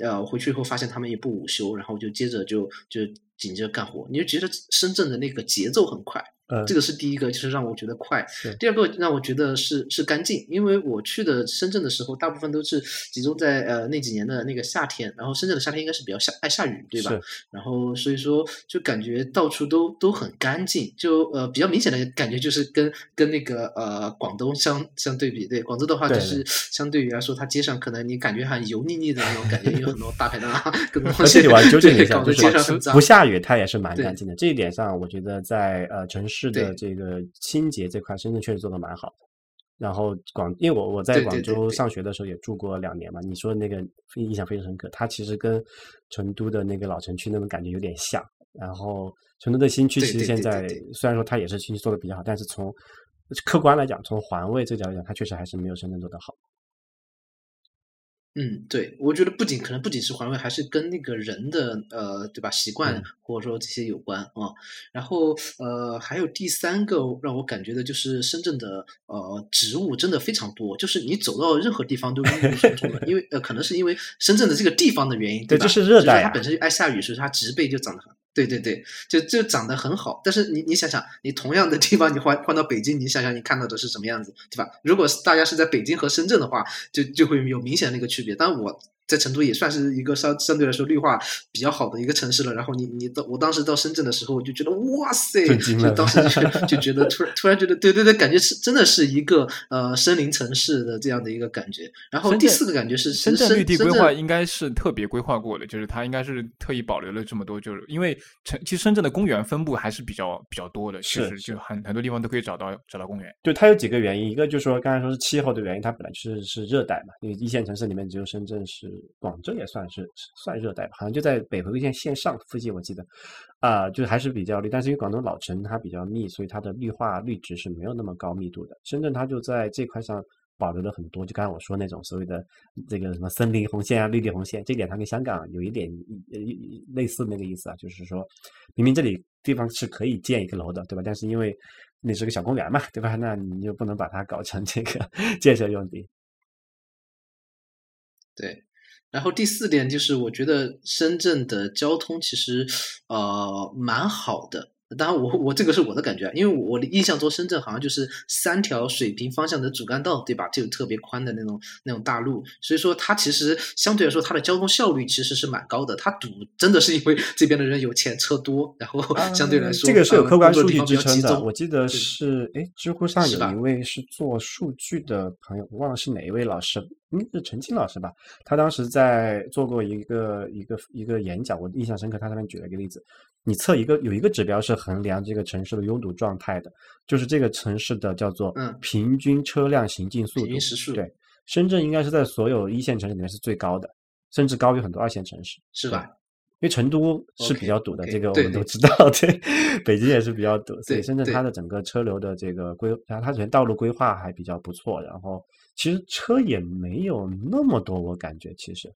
呃回去以后发现他们也不午休，然后就接着就就紧接着干活，你就觉得深圳的那个节奏很快。这个是第一个，就是让我觉得快。第二个让我觉得是是干净，因为我去的深圳的时候，大部分都是集中在呃那几年的那个夏天，然后深圳的夏天应该是比较下爱下雨，对吧？然后所以说就感觉到处都都很干净，就呃比较明显的感觉就是跟跟那个呃广东相相对比，对广州的话就是相对于来说，它街上可能你感觉很油腻腻的那种感觉，有很多大排档啊，各种东西。我纠正一下，就是不下雨它也是蛮干净的。这一点上，我觉得在呃城市。市的这个清洁这块，深圳确实做的蛮好的。然后广，因为我我在广州上学的时候也住过两年嘛，你说那个印象非常深刻。它其实跟成都的那个老城区那种感觉有点像。然后成都的新区其实现在虽然说它也是新区做的比较好，但是从客观来讲，从环卫这角度讲，它确实还是没有深圳做的好。嗯，对，我觉得不仅可能不仅是环卫，还是跟那个人的呃，对吧，习惯或者说这些有关啊。然后呃，还有第三个让我感觉的就是深圳的呃植物真的非常多，就是你走到任何地方都郁郁葱葱的，因为呃可能是因为深圳的这个地方的原因，对吧？就是热带，它本身就爱下雨，所以它植被就长得很。对对对，就就长得很好，但是你你想想，你同样的地方，你换换到北京，你想想你看到的是什么样子，对吧？如果大家是在北京和深圳的话，就就会有明显的一个区别。但我。在成都也算是一个相相对来说绿化比较好的一个城市了。然后你你到我当时到深圳的时候，我就觉得哇塞，就当时就就觉得突然突然觉得对对对，感觉是真的是一个呃森林城市的这样的一个感觉。然后第四个感觉是深圳绿地规划应该是特别规划过的，就是它应该是特意保留了这么多，就是因为城其实深圳的公园分布还是比较比较多的，是就很很多地方都可以找到找到公园。对，它有几个原因，一个就是说刚才说是气候的原因，它本来就是是热带嘛，因为一线城市里面只有深圳是，广州也算。是算热带吧，好像就在北回归线线上附近，我记得，啊，就还是比较绿。但是因为广东老城它比较密，所以它的绿化绿植是没有那么高密度的。深圳它就在这块上保留了很多，就刚才我说那种所谓的这个什么森林红线啊、绿地红线，这点它跟香港有一点类似那个意思啊，就是说明明这里地方是可以建一个楼的，对吧？但是因为那是个小公园嘛，对吧？那你就不能把它搞成这个 建设用地。对。然后第四点就是，我觉得深圳的交通其实呃蛮好的。当然，我我这个是我的感觉，因为我的印象中深圳好像就是三条水平方向的主干道，对吧？就特别宽的那种那种大路，所以说它其实相对来说它的交通效率其实是蛮高的。它堵真的是因为 这边的人有钱，车多，然后 相对来说这个是有客观数据支撑的。我记得是哎，知乎上有一位是做数据的朋友，我忘了是哪一位老师，应该是陈青老师吧？他当时在做过一个一个一个演讲，我印象深刻。他上面举了一个例子。你测一个有一个指标是衡量这个城市的拥堵状态的，就是这个城市的叫做平均车辆行进速度。对，深圳应该是在所有一线城市里面是最高的，甚至高于很多二线城市，是吧？因为成都是比较堵的，这个我们都知道。对，北京也是比较堵，所以深圳它的整个车流的这个规，然后它首先道路规划还比较不错，然后其实车也没有那么多，我感觉其实。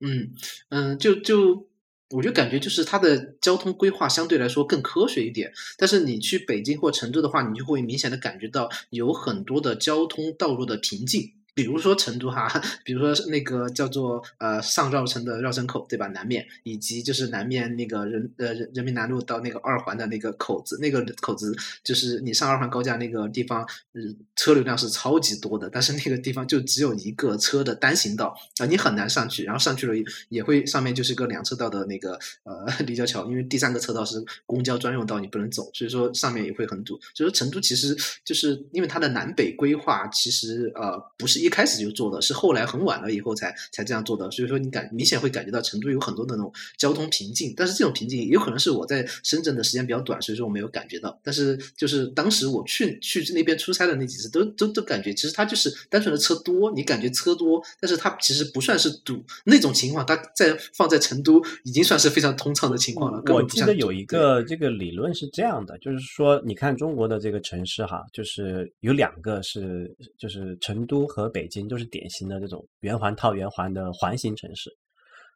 嗯嗯，就就。我就感觉就是它的交通规划相对来说更科学一点，但是你去北京或成都的话，你就会明显的感觉到有很多的交通道路的瓶颈。比如说成都哈，比如说那个叫做呃上绕城的绕城口，对吧？南面以及就是南面那个人呃人人民南路到那个二环的那个口子，那个口子就是你上二环高架那个地方，嗯，车流量是超级多的，但是那个地方就只有一个车的单行道啊，你很难上去，然后上去了也会上面就是个两车道的那个呃 立交桥，因为第三个车道是公交专用道，你不能走，所以说上面也会很堵。所以说成都其实就是因为它的南北规划其实呃不是一。一开始就做的是后来很晚了以后才才这样做的，所以说你感明显会感觉到成都有很多的那种交通瓶颈，但是这种瓶颈有可能是我在深圳的时间比较短，所以说我没有感觉到。但是就是当时我去去那边出差的那几次，都都都感觉其实它就是单纯的车多，你感觉车多，但是它其实不算是堵那种情况，它在放在成都已经算是非常通畅的情况了。我记得有一个这个理论是这样的，就是说你看中国的这个城市哈，就是有两个是就是成都和北。京都是典型的这种圆环套圆环的环形城市，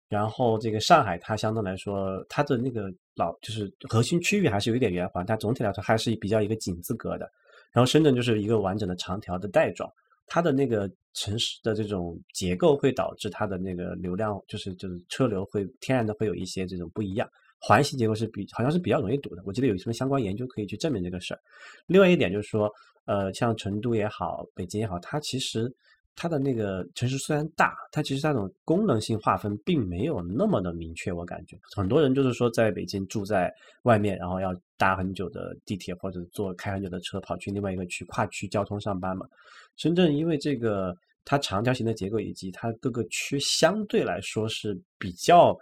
然后这个上海它相对来说它的那个老就是核心区域还是有一点圆环，但总体来说还是比较一个井字格的。然后深圳就是一个完整的长条的带状，它的那个城市的这种结构会导致它的那个流量就是就是车流会天然的会有一些这种不一样。环形结构是比好像是比较容易堵的，我记得有什么相关研究可以去证明这个事儿。另外一点就是说，呃，像成都也好，北京也好，它其实。它的那个城市虽然大，它其实那种功能性划分并没有那么的明确。我感觉很多人就是说，在北京住在外面，然后要搭很久的地铁或者坐开很久的车跑去另外一个区跨区交通上班嘛。深圳因为这个它长条形的结构以及它各个区相对来说是比较。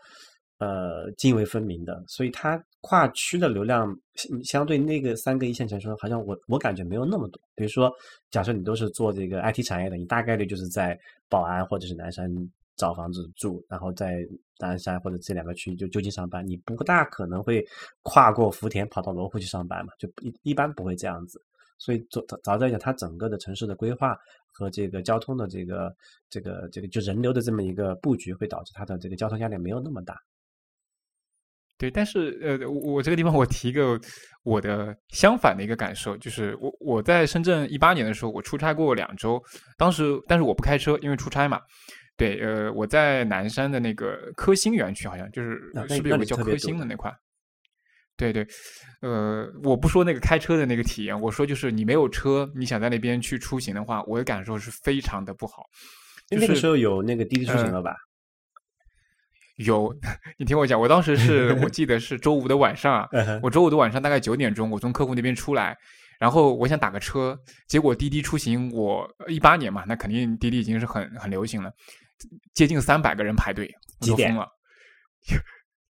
呃，泾渭分明的，所以它跨区的流量相对那个三个一线城市，好像我我感觉没有那么多。比如说，假设你都是做这个 IT 产业的，你大概率就是在宝安或者是南山找房子住，然后在南山或者这两个区就就近上班，你不大可能会跨过福田跑到罗湖去上班嘛，就一一般不会这样子。所以早早在讲，它整个的城市的规划和这个交通的这个这个这个就人流的这么一个布局，会导致它的这个交通压力没有那么大。对，但是呃，我这个地方我提一个我的相反的一个感受，就是我我在深圳一八年的时候，我出差过两周，当时但是我不开车，因为出差嘛。对，呃，我在南山的那个科兴园区，好像就是是不是有个叫科兴的那块？对对，呃，我不说那个开车的那个体验，我说就是你没有车，你想在那边去出行的话，我的感受是非常的不好。那个时候有那个滴滴出行了吧？有，你听我讲，我当时是我记得是周五的晚上啊，我周五的晚上大概九点钟，我从客户那边出来，然后我想打个车，结果滴滴出行，我一八年嘛，那肯定滴滴已经是很很流行了，接近三百个人排队，几点了？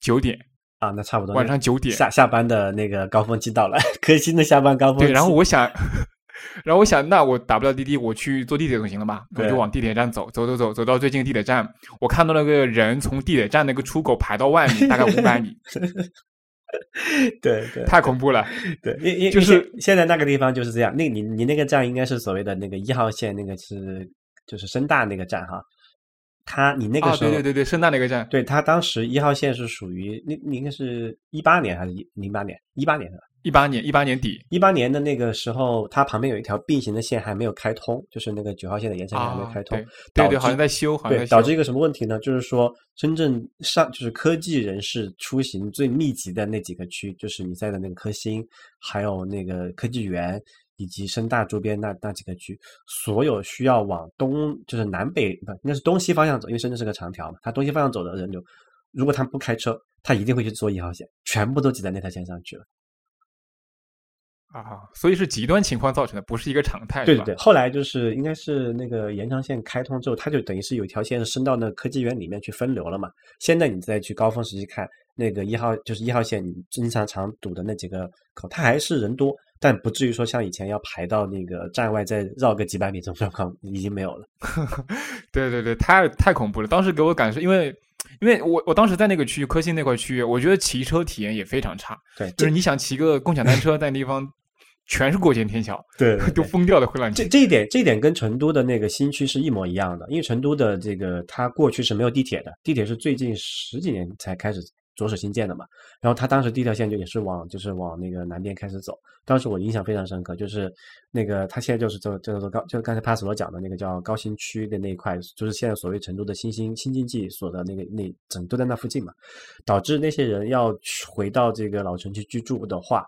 九点啊，那差不多，晚上九点下下班的那个高峰期到了，可心的下班高峰期。对，然后我想。然后我想，那我打不了滴滴，我去坐地铁总行了吧？我就往地铁站走，走走走，走到最近的地铁站，我看到那个人从地铁站那个出口排到外面，大概五百米。对对，太恐怖了。对，因因就是现在那个地方就是这样。那你你那个站应该是所谓的那个一号线，那个是就是深大那个站哈。他你那个啊，时候、对对对对，深大那个站，对他当时一号线是属于那那应该是一八年还是一零八年？一八年的。一八年一八年底一八年的那个时候，它旁边有一条并行的线还没有开通，就是那个九号线的延伸线还没开通，对对对，好像在修，好像在修对导致一个什么问题呢？就是说，深圳上就是科技人士出行最密集的那几个区，就是你在的那个科兴，还有那个科技园以及深大周边那那几个区，所有需要往东就是南北不应该是东西方向走，因为深圳是个长条嘛，它东西方向走的人流，如果他不开车，他一定会去坐一号线，全部都挤在那条线上去了。啊，所以是极端情况造成的，不是一个常态，对对对，后来就是应该是那个延长线开通之后，它就等于是有一条线伸到那科技园里面去分流了嘛。现在你再去高峰时期看那个一号，就是一号线，你经常常堵的那几个口，它还是人多，但不至于说像以前要排到那个站外再绕个几百米这种状况已经没有了。对对对，太太恐怖了。当时给我感受，因为因为我我当时在那个区域，科兴那块区域，我觉得骑车体验也非常差。对，就是你想骑个共享单车在那地方，全是过街天桥，对对 都对疯掉的，会乱骑。这这一点，这一点跟成都的那个新区是一模一样的，因为成都的这个它过去是没有地铁的，地铁是最近十几年才开始着手新建的嘛。然后它当时第一条线就也是往就是往那个南边开始走，当时我印象非常深刻，就是那个它现在就是这这个高，就是刚才帕斯罗讲的那个叫高新区的那一块，就是现在所谓成都的新兴新经济所的那个那整都在那附近嘛，导致那些人要去回到这个老城区居住的话。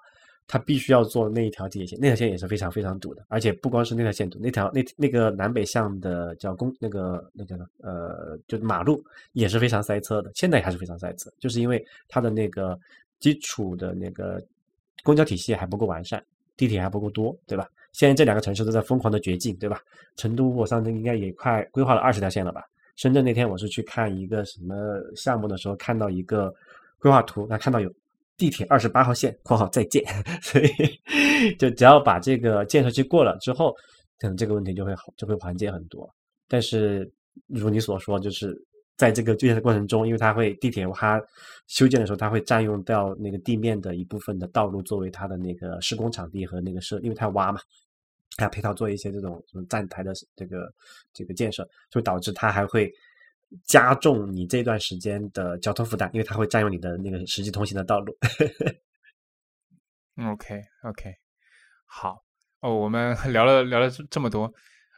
他必须要做那一条地铁线，那条线也是非常非常堵的，而且不光是那条线堵，那条那那个南北向的叫公那个那叫呃，就马路也是非常塞车的，现在还是非常塞车，就是因为它的那个基础的那个公交体系还不够完善，地铁还不够多，对吧？现在这两个城市都在疯狂的掘进，对吧？成都我上次应该也快规划了二十条线了吧？深圳那天我是去看一个什么项目的时候，看到一个规划图，那看到有地铁二十八号线（括号再见），所以就只要把这个建设期过了之后，可能这个问题就会好，就会缓解很多。但是如你所说，就是在这个建设过程中，因为它会地铁它修建的时候，它会占用掉那个地面的一部分的道路作为它的那个施工场地和那个设，因为它要挖嘛。还要配套做一些这种站台的这个这个建设，就导致它还会加重你这段时间的交通负担，因为它会占用你的那个实际通行的道路。OK OK，好哦，我们 聊了聊了这这么多，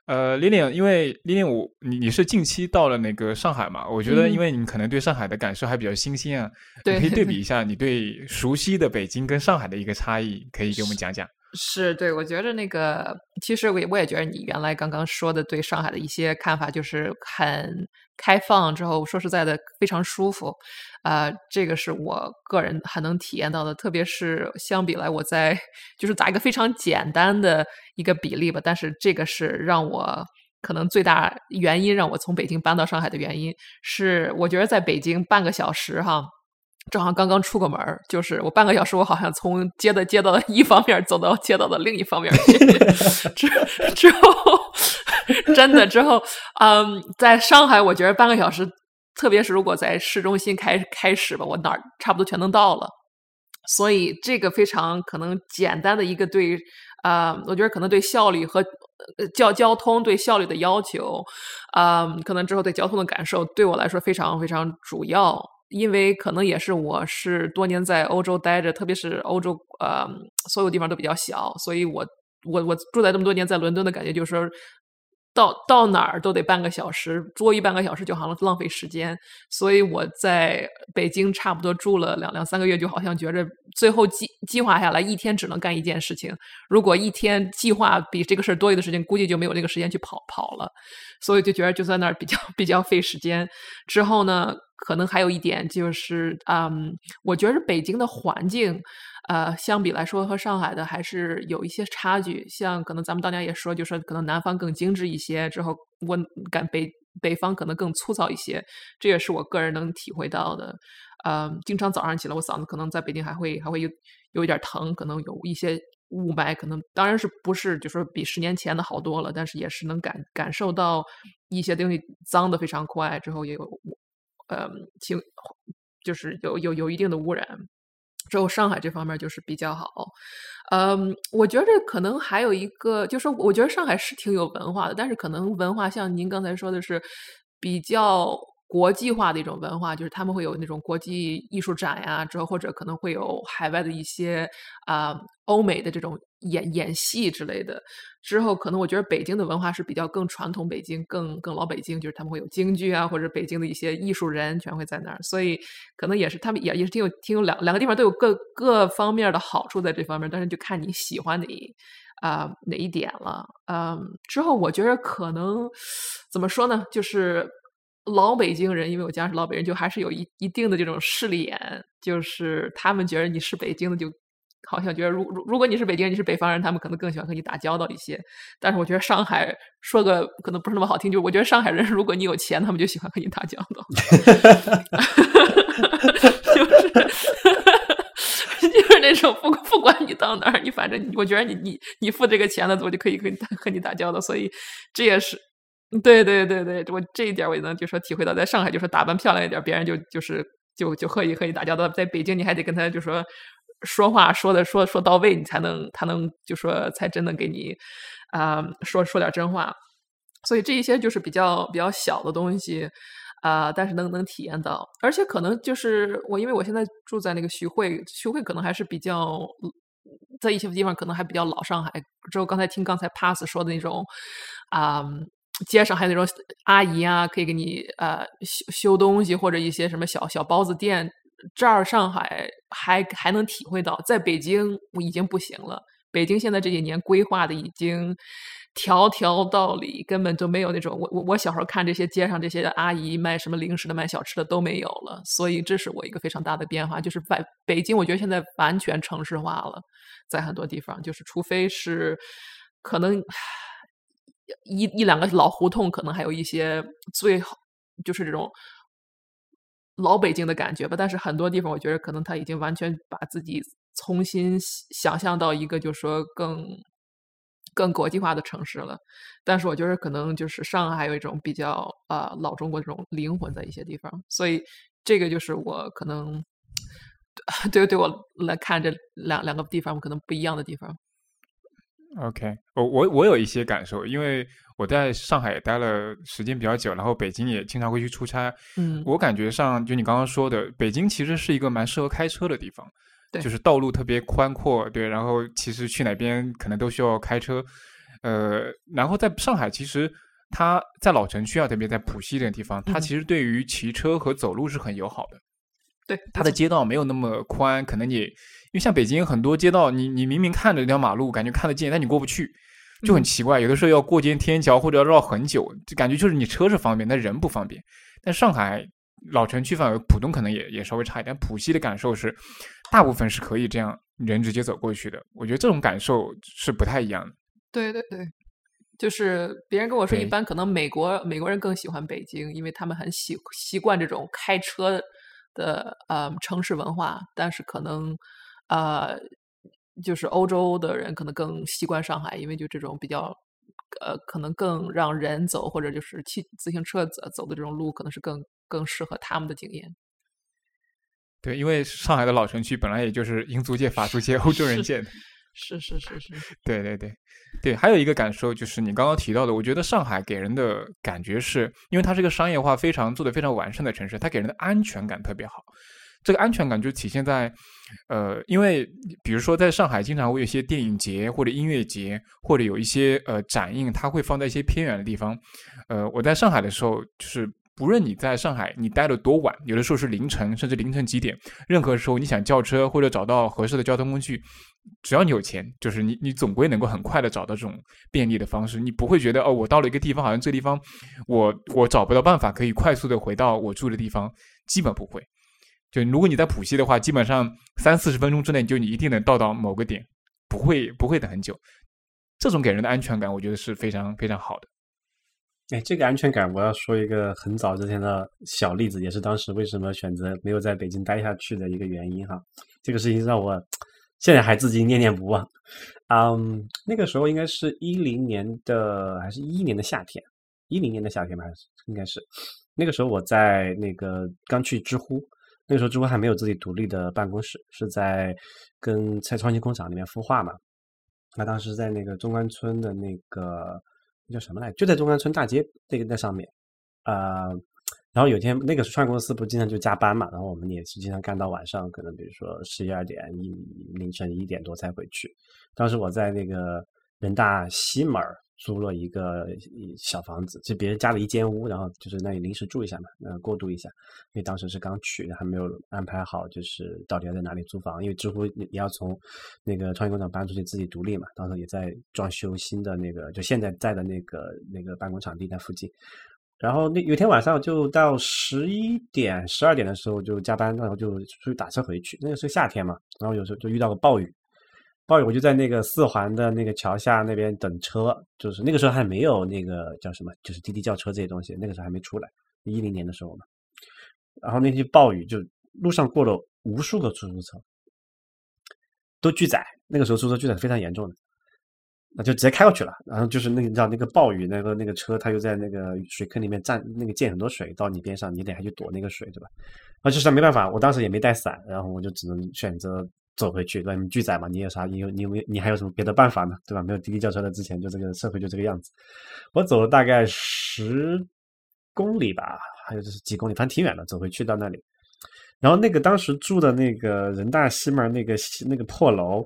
呃，Lilian，因为 Lilian 我你你是近期到了那个上海嘛？我觉得因嗯为你可能对上海的感受还比较新鲜啊，对你可以对比一下你对熟悉的北京跟上海的一个差异，可以给我们讲讲。是对，我觉着那个，其实我也我也觉得你原来刚刚说的对上海的一些看法，就是很开放之后，说实在的非常舒服，啊、这个是我个人还能体验到的，特别是相比来我在就是打一个非常简单的一个比例吧，但是这个是让我。可能最大原因让我从北京搬到上海的原因是，我觉得在北京半个小时哈，正好刚刚出个门儿，就是我半个小时，我好像从街的街道的一方面走到街道的另一方面去。之之后，真的之后，嗯，在上海，我觉得半个小时，特别是如果在市中心开开始吧，我哪儿差不多全能到了。所以这个非常可能简单的一个对，啊、我觉得可能对效率和呃交交通对效率的要求，啊、可能之后对交通的感受，对我来说非常非常主要。因为可能也是我是多年在欧洲待着，特别是欧洲，呃，所有地方都比较小，所以我我我住在这么多年，在伦敦的感觉就是，到到哪儿都得半个小时，坐一半个小时就好像浪费时间。所以我在北京差不多住了两两三个月，就好像觉着最后计计划下来一天只能干一件事情。如果一天计划比这个事儿多余的时间，估计就没有那个时间去跑跑了。所以就觉得就在那儿比较比较费时间。之后呢，可能还有一点就是，嗯，我觉得北京的环境。呃，相比来说和上海的还是有一些差距。像可能咱们大家也说，就是可能南方更精致一些，之后温感北北方可能更粗糙一些，这也是我个人能体会到的。呃，经常早上起来，我嗓子可能在北京还会还会有有一点疼，可能有一些雾霾，可能当然是不是就说比十年前的好多了，但是也是能感感受到一些东西脏的非常快，之后也有呃情就是有有有一定的污染。只有上海这方面就是比较好，嗯，我觉得可能还有一个，就是我觉得上海是挺有文化的，但是可能文化像您刚才说的是比较国际化的一种文化，就是他们会有那种国际艺术展呀，之后或者可能会有海外的一些啊、欧美的这种演演戏之类的。之后可能我觉得北京的文化是比较更传统，北京更更老北京，就是他们会有京剧啊，或者北京的一些艺术人全会在那儿，所以可能也是他们也也是挺有挺有两两个地方都有各各方面的好处在这方面，但是就看你喜欢哪啊、哪一点了。嗯，之后我觉得可能怎么说呢，就是老北京人，因为我家是老北人，就还是有一一定的这种势利眼，就是他们觉得你是北京的就。好像觉得，如如如果你是北京人，你是北方人，他们可能更喜欢和你打交道一些。但是我觉得上海说个可能不是那么好听，就我觉得上海人，如果你有钱，他们就喜欢和你打交道。就是 就是那种不不管你到哪儿，你反正你我觉得你你你付这个钱了，我就可以跟你和你打交道，所以这也是对对对对，我这一点我也能就说体会到，在上海就说打扮漂亮一点，别人就就是就就和你和你打交道，在北京你还得跟他就说说话说的说说到位，你才能才能就说才真的给你啊、说说点真话，所以这一些就是比较比较小的东西。啊、但是能能体验到，而且可能就是我，因为我现在住在那个徐汇，徐汇可能还是比较，在一些地方可能还比较老上海。之后刚才听刚才 Pass 说的那种，啊、街上还有那种阿姨啊，可以给你呃修修东西，或者一些什么小小包子店，这儿上海还还能体会到，在北京我已经不行了。北京现在这几年规划的已经条条道理，根本就没有那种我我我小时候看这些街上这些阿姨卖什么零食的、卖小吃的都没有了，所以这是我一个非常大的变化，就是在北京，我觉得现在完全城市化了，在很多地方，就是除非是可能一一两个老胡同，可能还有一些最好就是这种。老北京的感觉吧，但是很多地方我觉得可能他已经完全把自己重新想象到一个就是说更更国际化的城市了。但是我觉得可能就是上海有一种比较啊、老中国这种灵魂在一些地方，所以这个就是我可能 对对我来看这两两个地方可能不一样的地方。OK，我我我有一些感受，因为我在上海待了时间比较久，然后北京也经常会去出差。嗯，我感觉上，就你刚刚说的，北京其实是一个蛮适合开车的地方，对。就是道路特别宽阔，对，然后其实去哪边可能都需要开车，呃，然后在上海其实它在老城区啊，特别在浦西这个地方，它嗯。其实对于骑车和走路是很友好的。对，它的街道没有那么宽，可能你因为像北京很多街道，你你明明看着一条马路，感觉看得见，但你过不去，就很嗯奇怪。有的时候要过间天桥或者要绕很久，就感觉就是你车是方便，但人不方便。但上海老城区范围，浦东可能也也稍微差一点，浦西的感受是，大部分是可以这样人直接走过去的。我觉得这种感受是不太一样的。对对对，就是别人跟我说，一般可能美国美国人更喜欢北京，因为他们很习习惯这种开车的呃城市文化，但是可能呃就是欧洲的人可能更习惯上海，因为就这种比较呃可能更让人走或者就是骑自行车走走的这种路，可能是更更适合他们的经验。对，因为上海的老城区本来也就是英租界、法租界、欧洲人是建的。是是是是，对对对，对，还有一个感受就是你刚刚提到的，我觉得上海给人的感觉是，因为它是一个商业化非常做的非常完善的城市，它给人的安全感特别好。这个安全感就体现在，呃，因为比如说在上海经常会有一些电影节或者音乐节，或者有一些呃展映，它会放在一些偏远的地方。呃，我在上海的时候，就是不论你在上海你待了多晚，有的时候是凌晨，甚至凌晨几点，任何时候你想叫车或者找到合适的交通工具，只要你有钱，就是你你总归能够很快的找到这种便利的方式，你不会觉得哦，我到了一个地方，好像这地方我我找不到办法可以快速的回到我住的地方，基本不会。就如果你在浦西的话，基本上三四十分钟之内，就你一定能到到某个点，不会不会等很久。这种给人的安全感，我觉得是非常非常好的。哎，这个安全感，我要说一个很早之前的小例子，也是当时为什么选择没有在北京待下去的一个原因哈。这个事情让我现在还至今念念不忘。嗯，那个时候应该是一零年的还是一一年的夏天，一零年的夏天吧，还是应该是那个时候我在那个刚去知乎，那时候知乎还没有自己独立的办公室，是在跟在创新工厂里面孵化嘛。那当时在那个中关村的那个叫什么来，就在中关村大街那个那上面，呃，然后有一天那个创业公司不经常就加班嘛，然后我们也是经常干到晚上，可能比如说十一二点、一凌晨一点多才回去。当时我在那个人大西门儿租了一个一小房子，就别人家的一间屋，然后就是那里临时住一下嘛，呃，过渡一下。因为当时是刚去，还没有安排好，就是到底要在哪里租房。因为知乎也要从那个创业工厂搬出去自己独立嘛，当时也在装修新的那个，就现在在的那个那个办公场地在附近。然后那有天晚上就到十一点、十二点的时候就加班，然后就出去打车回去。那个是夏天嘛，然后有时候就遇到个暴雨，暴雨我就在那个四环的那个桥下那边等车，就是那个时候还没有那个叫什么，就是滴滴叫车这些东西，那个时候还没出来，一零年的时候嘛。然后那天暴雨，就路上过了无数个出租车，都拒载。那个时候出租车拒载非常严重的，那就直接开过去了。然后就是那个你知道那个暴雨，那个那个车它又在那个水坑里面站，那个溅很多水到你边上，你得还去躲那个水，对吧？啊，就是没办法，我当时也没带伞，然后我就只能选择走回去。对吧？你拒载嘛，你有啥？你有你有没有？你还有什么别的办法呢？对吧？没有滴滴叫车的之前，就这个社会就这个样子。我走了大概十公里吧。还有就是几公里，反正挺远的，走回去到那里。然后那个当时住的那个人大西门那个那个破楼，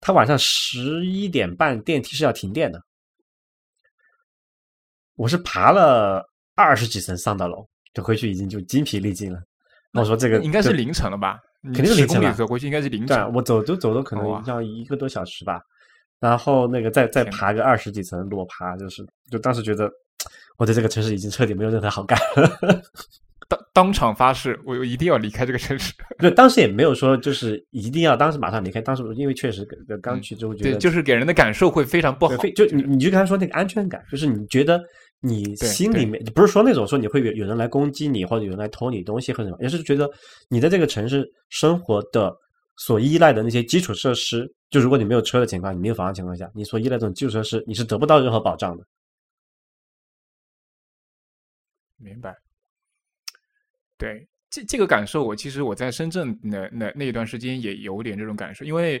他晚上十一点半电梯是要停电的。我是爬了二十几层上到楼，就回去已经就精疲力尽了。我说这个应该是凌晨了吧？肯定是凌晨走过去应该是凌晨。我走都走了可能要一个多小时吧。然后那个再再爬个二十几层裸爬，就是就当时觉得。我在这个城市已经彻底没有任何好感，当当场发誓，我一定要离开这个城市。对，当时也没有说就是一定要当时马上离开。当时因为确实刚去之后觉得，对，就是给人的感受会非常不好。就你你就刚才说那个安全感，就是你觉得你心里面不是说那种说你会有有人来攻击你或者有人来偷你东西或者什么，也是觉得你在这个城市生活的所依赖的那些基础设施，就如果你没有车的情况，你没有房的情况下，你所依赖这种基础设施，你是得不到任何保障的。明白，对这这个感受，我其实我在深圳那那那一段时间也有点这种感受，因为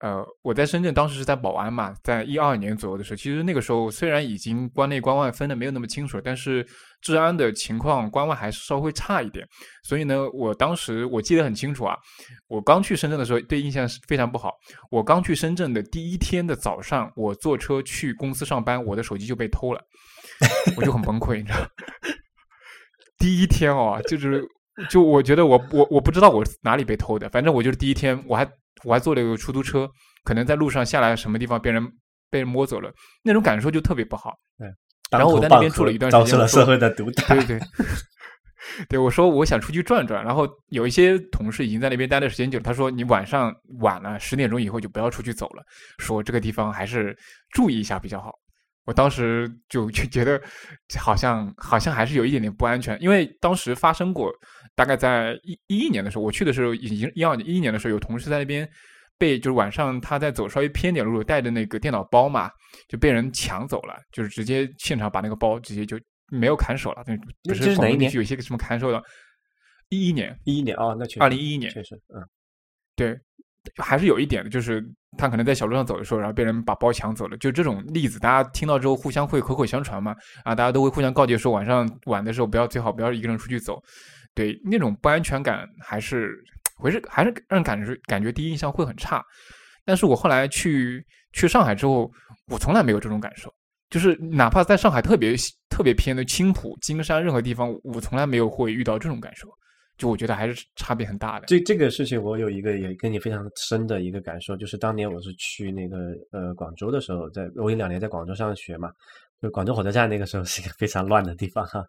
呃我在深圳当时是在宝安嘛，在一二年左右的时候，其实那个时候虽然已经关内关外分的没有那么清楚，但是治安的情况关外还是稍微差一点，所以呢，我当时我记得很清楚啊，我刚去深圳的时候对印象是非常不好，我刚去深圳的第一天的早上，我坐车去公司上班，我的手机就被偷了，我就很崩溃，你知道。第一天哦，就是就我觉得我我我不知道我哪里被偷的，反正我就是第一天，我还我还坐了一个出租车，可能在路上下来什么地方被人被人摸走了，那种感受就特别不好。对，然后我在那边住了一段时间，遭受了社会的毒打。对对，对 我说我想出去转转，然后有一些同事已经在那边待的时间久了，他说你晚上晚了十点钟以后就不要出去走了，说这个地方还是注意一下比较好。我当时就 就觉得，好像好像还是有一点点不安全，因为当时发生过，大概在一一一年的时候，我去的时候已经一二一一年的时候，有同事在那边被就是晚上他在走稍微偏点路，带着那个电脑包嘛，就被人抢走了，就是直接现场把那个包直接就没有砍手了，不是哪一年有一些什么砍手的，一一年一一年啊，那确二零一一年确实嗯，对。还是有一点的，就是他可能在小路上走的时候，然后被人把包抢走了。就这种例子，大家听到之后互相会口口相传嘛，啊，大家都会互相告诫说，晚上晚的时候不要最好不要一个人出去走。对，那种不安全感还是还是还是让感觉感觉第一印象会很差。但是我后来去去上海之后，我从来没有这种感受，就是哪怕在上海特别特别偏的青浦、金山任何地方，我从来没有会遇到这种感受。就我觉得还是差别很大的。这这个事情，我有一个也跟你非常深的一个感受，就是当年我是去那个呃广州的时候，在我有两年在广州上学嘛，就广州火车站那个时候是一个非常乱的地方哈，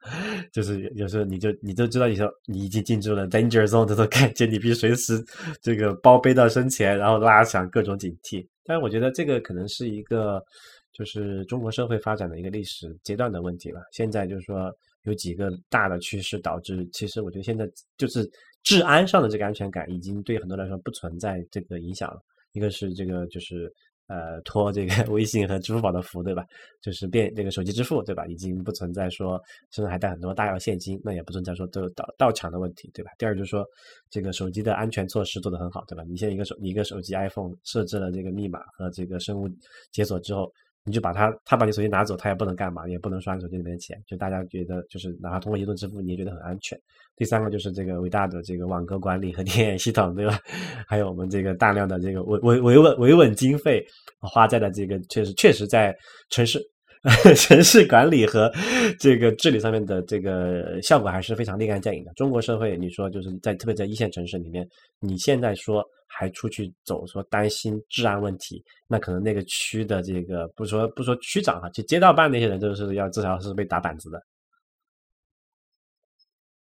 就是有时候你就你就知道你说你已经进入了 danger zone 这种感觉，你必须随时这个包背到身前，然后拉响各种警惕。但是我觉得这个可能是一个就是中国社会发展的一个历史阶段的问题了。现在就是说。有几个大的趋势导致，其实我觉得现在就是治安上的这个安全感已经对很多来说不存在这个影响了。一个是这个就是呃托这个 微信和支付宝的福，对吧？就是变这个手机支付，对吧？已经不存在说身上还带很多大额现金，那也不存在说都盗盗抢的问题，对吧？第二就是说这个手机的安全措施做得很好，对吧？你现在一个手一个手机 iPhone 设置了这个密码和这个生物解锁之后。你就把他他把你手机拿走，他也不能干嘛，也不能刷你手机里面的钱，就大家觉得就是哪怕通过移动支付，你也觉得很安全。第三个就是这个伟大的这个网格管理和电影系统，对吧？还有我们这个大量的这个维维维稳维稳经费花在了这个确实确实在城市。城市管理和这个治理上面的这个效果还是非常立竿见影的。中国社会，你说就是在特别在一线城市里面，你现在说还出去走，说担心治安问题，那可能那个区的这个不说不说区长哈，就街道办那些人都是要至少是被打板子的。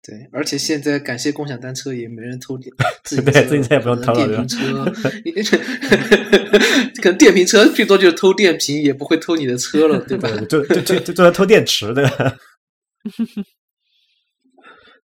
对，而且现在感谢共享单车，也没人偷电 自己车，自己车也不用偷了电瓶车，可能电瓶车最多就是偷电瓶，也不会偷你的车了，对吧？就就就就就偷电池的。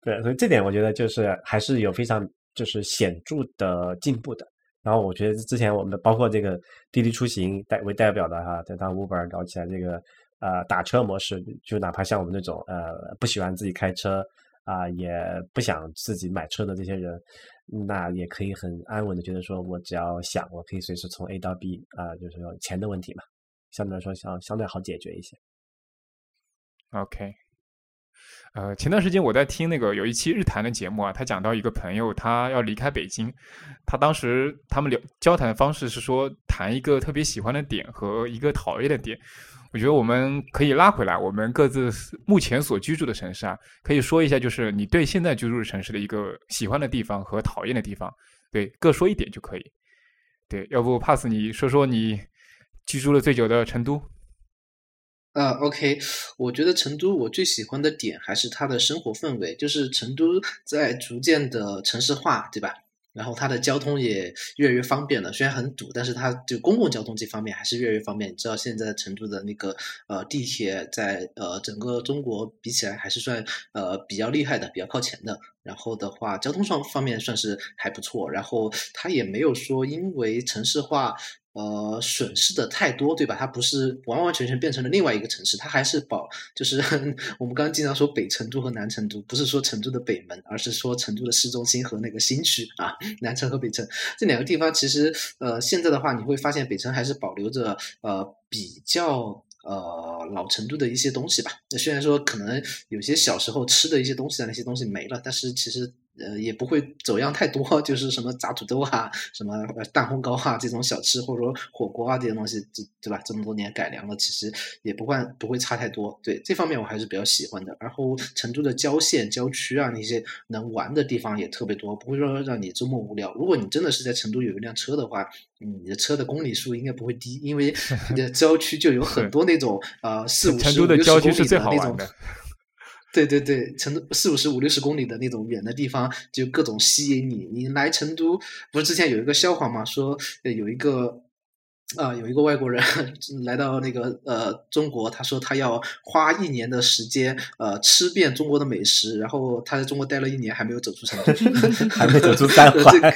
对，所以这点我觉得就是还是有非常就是显著的进步的。然后我觉得之前我们的包括这个滴滴出行代为代表的哈，在当 Uber 搞起来这个呃打车模式，就哪怕像我们那种呃不喜欢自己开车。啊，也不想自己买车的这些人，那也可以很安稳的觉得说，我只要想，我可以随时从 A 到 B 啊，就是说钱的问题嘛，相对来说相相对好解决一些。OK，呃，前段时间我在听那个有一期日谈的节目啊，他讲到一个朋友他要离开北京，他当时他们聊交谈的方式是说谈一个特别喜欢的点和一个讨厌的点。我觉得我们可以拉回来，我们各自目前所居住的城市啊，可以说一下，就是你对现在居住的城市的一个喜欢的地方和讨厌的地方，对，各说一点就可以。对，要不 pass 你说说你居住了最久的成都？呃，OK，我觉得成都我最喜欢的点还是它的生活氛围，就是成都在逐渐的城市化，对吧？然后它的交通也越来越方便了，虽然很堵，但是它就公共交通这方面还是越来越方便。你知道现在成都的那个呃地铁在呃整个中国比起来还是算呃比较厉害的，比较靠前的。然后的话，交通上方面算是还不错。然后它也没有说因为城市化。呃，损失的太多，对吧？它不是完完全全变成了另外一个城市，它还是保，就是 我们刚刚经常说北成都和南成都，不是说成都的北门，而是说成都的市中心和那个新区啊，南城和北城这两个地方，其实呃，现在的话你会发现北城还是保留着呃比较呃老成都的一些东西吧。那虽然说可能有些小时候吃的一些东西啊，那些东西没了，但是其实。呃，也不会走样太多，就是什么炸土豆啊，什么蛋烘糕啊这种小吃，或者说火锅啊这些东西，对对吧？这么多年改良了，其实也不会不会差太多。对这方面我还是比较喜欢的。然后成都的郊县、郊区啊那些能玩的地方也特别多，不会说让你周末无聊。如果你真的是在成都有一辆车的话，你的车的公里数应该不会低，因为你的 郊区就有很多那种呃四五十、六十公里的那种。对对对，成都四五十五六十公里的那种远的地方，就各种吸引你。你来成都，不是之前有一个笑话吗？说有一个啊，有一个外国人 来到那个呃中国，他说他要花一年的时间呃吃遍中国的美食，然后他在中国待了一年还没有走出成都，还没走出三环。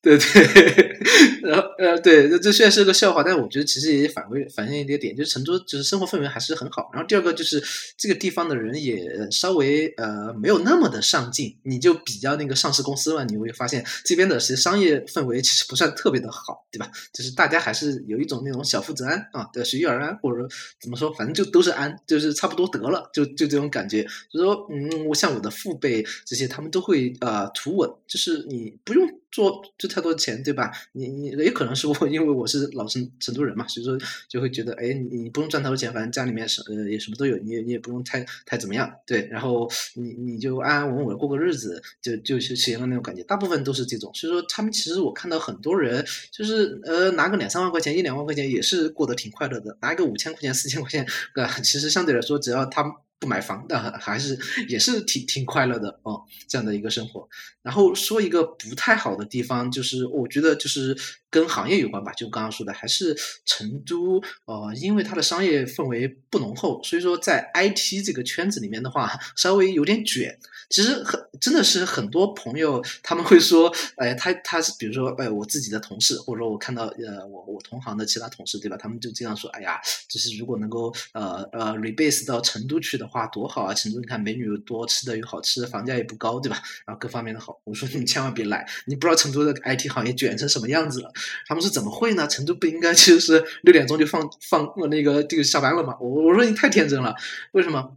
对 对，然后呃，对，这虽然是个笑话，但是我觉得其实也反馈反映一点点，就是成都就是生活氛围还是很好。然后第二个就是这个地方的人也稍微呃没有那么的上进。你就比较那个上市公司嘛，你会发现这边的其实商业氛围其实不算特别的好，对吧？就是大家还是有一种那种小富则安啊，对，随遇而安，或者怎么说，反正就都是安，就是差不多得了，就就这种感觉。就是说，嗯，我像我的父辈这些，他们都会呃图稳，就是你不用。做就太多钱，对吧？你你也可能是我，因为我是老成成都人嘛，所以说就会觉得，哎，你你不用赚太多钱，反正家里面什呃也什么都有，你也你也不用太太怎么样，对，然后你你就安安稳稳过个日子，就就实现了那种感觉。大部分都是这种，所以说他们其实我看到很多人就是呃拿个两三万块钱，一两万块钱也是过得挺快乐的，拿个五千块钱、四千块钱，对吧？其实相对来说，只要他。不买房的还是也是挺挺快乐的哦，这样的一个生活。然后说一个不太好的地方，就是我觉得就是跟行业有关吧，就刚刚说的，还是成都呃，因为它的商业氛围不浓厚，所以说在 IT 这个圈子里面的话，稍微有点卷。其实很真的是很多朋友他们会说，哎，他他是比如说，哎，我自己的同事，或者说我看到呃，我我同行的其他同事，对吧？他们就经常说，哎呀，就是如果能够呃呃 rebase 到成都去的。话多好啊！成都你看美女又多，吃的又好吃，房价也不高，对吧？然后各方面的好。我说你千万别来，你不知道成都的 IT 行业卷成什么样子了。他们说怎么会呢？成都不应该其实是六点钟就放放那个这个下班了吗？我我说你太天真了，为什么？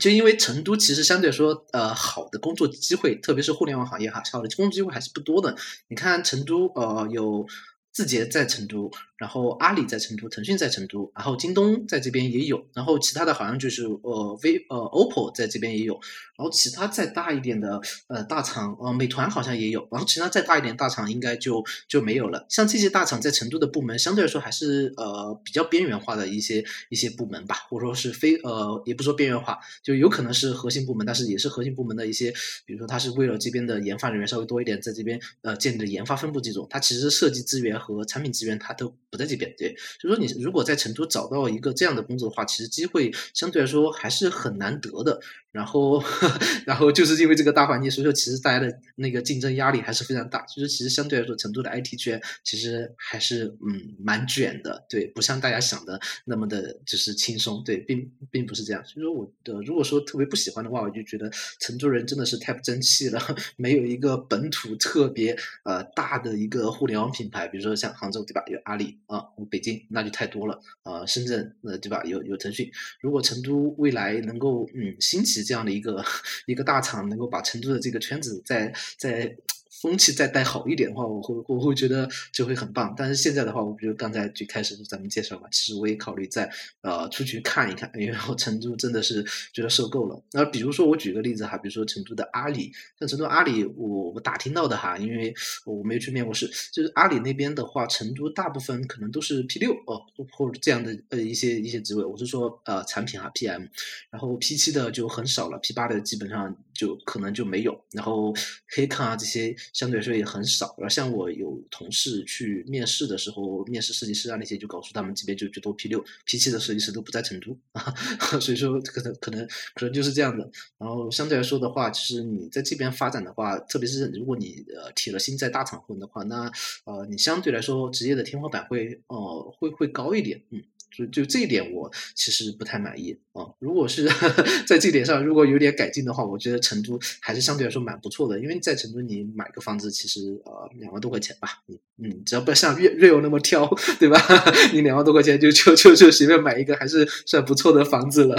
就因为成都其实相对来说，呃，好的工作机会，特别是互联网行业哈，好的工作机会还是不多的。你看成都，呃，有字节在成都。然后阿里在成都，腾讯在成都，然后京东在这边也有，然后其他的好像就是呃 V 呃 OPPO 在这边也有，然后其他再大一点的呃大厂呃美团好像也有，然后其他再大一点大厂应该就就没有了。像这些大厂在成都的部门相对来说还是呃比较边缘化的一些一些部门吧，或者说是非呃也不说边缘化，就有可能是核心部门，但是也是核心部门的一些，比如说它是为了这边的研发人员稍微多一点，在这边呃建立的研发分部这种，它其实设计资源和产品资源它都。不在这边，对，就说你如果在成都找到一个这样的工作的话，其实机会相对来说还是很难得的。然后，然后就是因为这个大环境，所以说其实大家的那个竞争压力还是非常大。所以说其实相对来说，成都的 IT 圈其实还是嗯蛮卷的，对，不像大家想的那么的就是轻松，对，并并不是这样。所以说我的如果说特别不喜欢的话，我就觉得成都人真的是太不争气了，没有一个本土特别呃大的一个互联网品牌，比如说像杭州对吧，有阿里啊，我北京那就太多了，呃，深圳呃对吧，有有腾讯。如果成都未来能够嗯兴起。这样的一个 一个大厂，能够把成都的这个圈子在在。风气再带好一点的话，我会我会觉得就会很棒。但是现在的话，我觉得刚才最开始咱们介绍嘛，其实我也考虑再呃出去看一看，因为我成都真的是觉得受够了。那比如说我举个例子哈，比如说成都的阿里，像成都阿里，我我打听到的哈，因为我没有去面过试，就是阿里那边的话，成都大部分可能都是 P 六哦，或者这样的呃一些一些职位，我是说呃产品哈 PM，然后 P 七的就很少了，P 八的基本上就可能就没有，然后黑康啊这些。相对来说也很少，然后像我有同事去面试的时候，面试设计师啊那些，就告诉他们这边就最多 P 六、P 七的设计师都不在成都啊，所以说可能可能可能就是这样的。然后相对来说的话，其实你在这边发展的话，特别是如果你呃铁了心在大厂混的话，那呃你相对来说职业的天花板会呃会会高一点，嗯。就就这一点，我其实不太满意啊。如果是 在这点上，如果有点改进的话，我觉得成都还是相对来说蛮不错的。因为在成都，你买个房子其实呃两万多块钱吧，你嗯，只要不像瑞瑞欧那么挑，对吧？你两万多块钱就就就就随便买一个，还是算不错的房子了。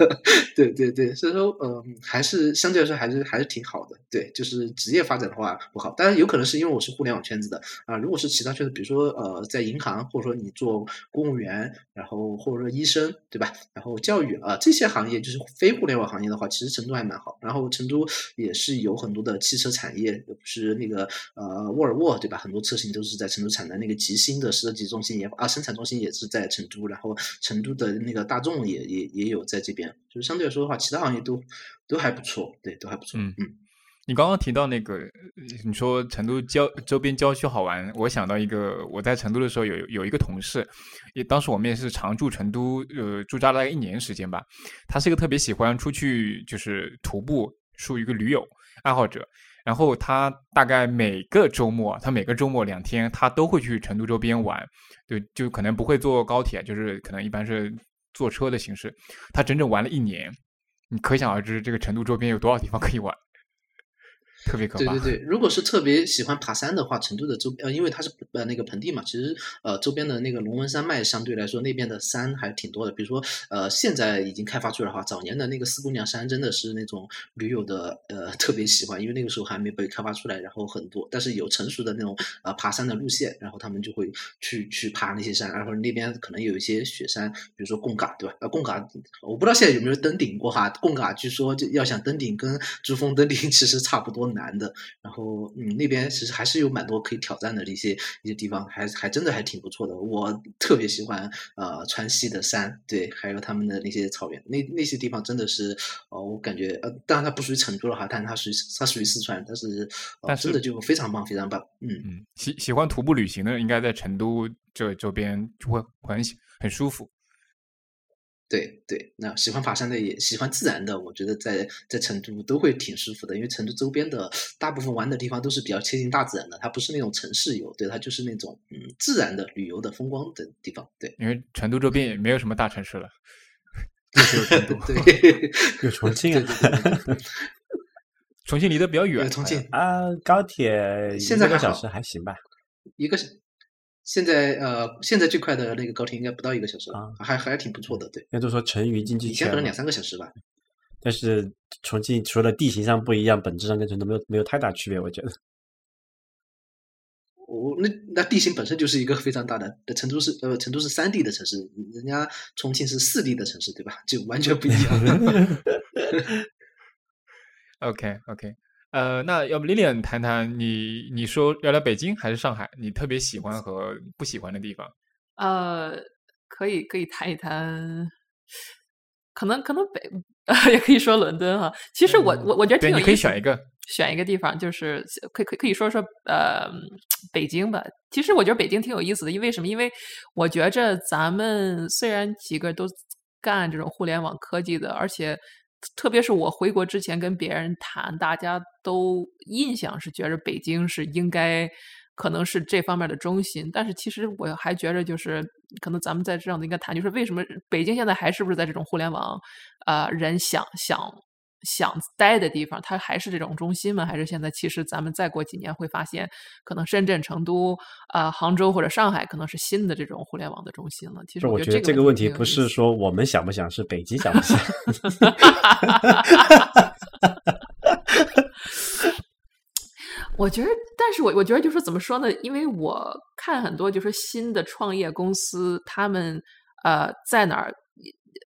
对对对，所以说嗯，还是相对来说还是还是挺好的。对，就是职业发展的话不好，当然有可能是因为我是互联网圈子的啊。如果是其他圈子，比如说呃在银行，或者说你做公务员。然后或者说医生对吧？然后教育啊这些行业就是非互联网行业的话，其实成都还蛮好。然后成都也是有很多的汽车产业，不是那个呃沃尔沃对吧？很多车型都是在成都产的。那个吉星的设计中心也啊生产中心也是在成都。然后成都的那个大众也也也有在这边。就是相对来说的话，其他行业都都还不错，对，都还不错。嗯嗯。你刚刚提到那个，你说成都郊周边郊区好玩，我想到一个，我在成都的时候有有一个同事，也当时我们也是常驻成都，呃，驻扎了一年时间吧。他是一个特别喜欢出去就是徒步，属于一个驴友爱好者。然后他大概每个周末，他每个周末两天，他都会去成都周边玩，就就可能不会坐高铁，就是可能一般是坐车的形式。他整整玩了一年，你可想而知这个成都周边有多少地方可以玩。特别可怕。对对对，如果是特别喜欢爬山的话，成都的周呃，因为它是呃那个盆地嘛，其实呃周边的那个龙门山脉相对来说那边的山还挺多的。比如说呃现在已经开发出来的话，早年的那个四姑娘山真的是那种驴友的呃特别喜欢，因为那个时候还没被开发出来，然后很多，但是有成熟的那种呃爬山的路线，然后他们就会去去爬那些山，然后那边可能有一些雪山，比如说贡嘎对吧？呃贡嘎我不知道现在有没有登顶过哈，贡嘎据说就要想登顶跟珠峰登顶 其实差不多。难的，然后嗯，那边其实还是有蛮多可以挑战的一些一些地方，还还真的还挺不错的。我特别喜欢呃川西的山，对，还有他们的那些草原，那那些地方真的是，哦，我感觉呃，当然它不属于成都了哈，但是它属于它属于四川，但是但真的就非常棒，非常棒。嗯嗯，喜喜欢徒步旅行的，应该在成都这周边就会很很舒服。对对，那喜欢爬山的也喜欢自然的，我觉得在在成都都会挺舒服的，因为成都周边的大部分玩的地方都是比较贴近大自然的，它不是那种城市游，对，它就是那种嗯自然的旅游的风光的地方。对，因为成都周边也没有什么大城市了。又是有成都，对，有重庆啊对对对对 重庆离得比较远对，，重庆啊，高铁现在一个小时还行吧？一个小现在呃，现在最快的那个高铁应该不到一个小时了，啊还还挺不错的。对，那都说成渝经济圈以前可能两三个小时吧。但是重庆除了地形上不一样，本质上跟成都没有没有太大区别，我觉得。我那那地形本身就是一个非常大的，呃成都是呃成都是三 D 的城市，人家重庆是四 D 的城市，对吧？就完全不一样。OK OK，呃，那要不 Lilian 谈谈你你说聊聊北京还是上海？你特别喜欢和不喜欢的地方？呃，可以可以谈一谈，可能可能北 也可以说伦敦哈。其实我我我觉得挺对，有你可以选一个。选一个地方，就是可以可以可以说说呃北京吧。其实我觉得北京挺有意思的，因为什么？因为我觉着咱们虽然几个都干这种互联网科技的，而且特别是我回国之前跟别人谈，大家都印象是觉着北京是应该。可能是这方面的中心，但是其实我还觉着，就是可能咱们在这样的应该谈，就是为什么北京现在还是不是在这种互联网，呃，人想想想待的地方，它还是这种中心吗？还是现在其实咱们再过几年会发现，可能深圳、成都、啊、杭州或者上海可能是新的这种互联网的中心了。其实，我觉得这个问题不是说我们想不想，是北京想不想。我觉得，但是我我觉得就是怎么说呢？因为我看很多就是新的创业公司，他们呃在哪儿，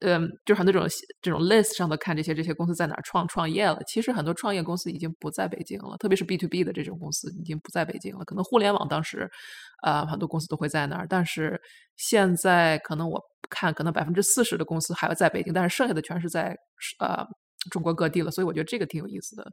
嗯、就是很多这种这种 list 上的看这些这些公司在哪创创业了。其实很多创业公司已经不在北京了，特别是 B to B 的这种公司已经不在北京了。可能互联网当时，呃，很多公司都会在那儿，但是现在可能我看可能百分之四十的公司还要在北京，但是剩下的全是在呃中国各地了。所以我觉得这个挺有意思的。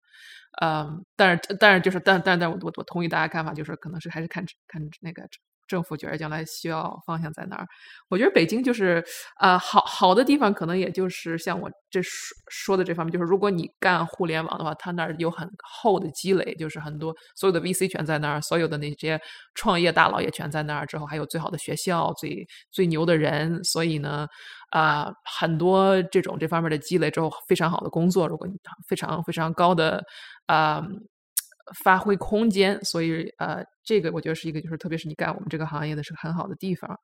嗯，但是但是就是但但但我我我同意大家看法，就是可能是还是看看那个政府觉得将来需要方向在哪儿。我觉得北京就是呃好好的地方，可能也就是像我这说说的这方面，就是如果你干互联网的话，它那儿有很厚的积累，就是很多所有的 VC 全在那儿，所有的那些创业大佬也全在那儿，之后还有最好的学校、最最牛的人，所以呢。啊、很多这种这方面的积累之后，非常好的工作，如果你非常非常高的啊、发挥空间，所以呃，这个我觉得是一个，就是特别是你干我们这个行业的是很好的地方。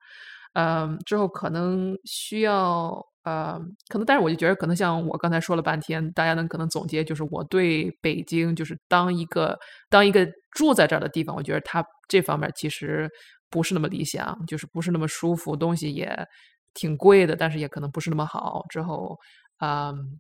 嗯，之后可能需要呃，可能，但是我就觉得，可能像我刚才说了半天，大家能可能总结，就是我对北京，就是当一个当一个住在这儿的地方，我觉得它这方面其实不是那么理想，就是不是那么舒服，东西也挺贵的，但是也可能不是那么好。之后，嗯，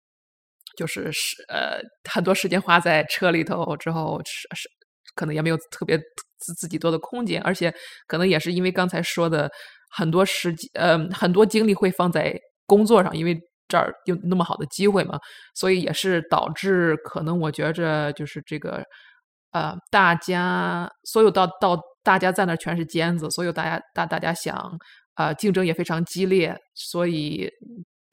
就是是呃，很多时间花在车里头之后，是是可能也没有特别自自己多的空间，而且可能也是因为刚才说的很多时间，呃，很多精力会放在工作上，因为这儿有那么好的机会嘛，所以也是导致可能我觉着就是这个，呃，大家所有到到大家在那全是尖子，所有大家大大家想啊、呃竞争也非常激烈，所以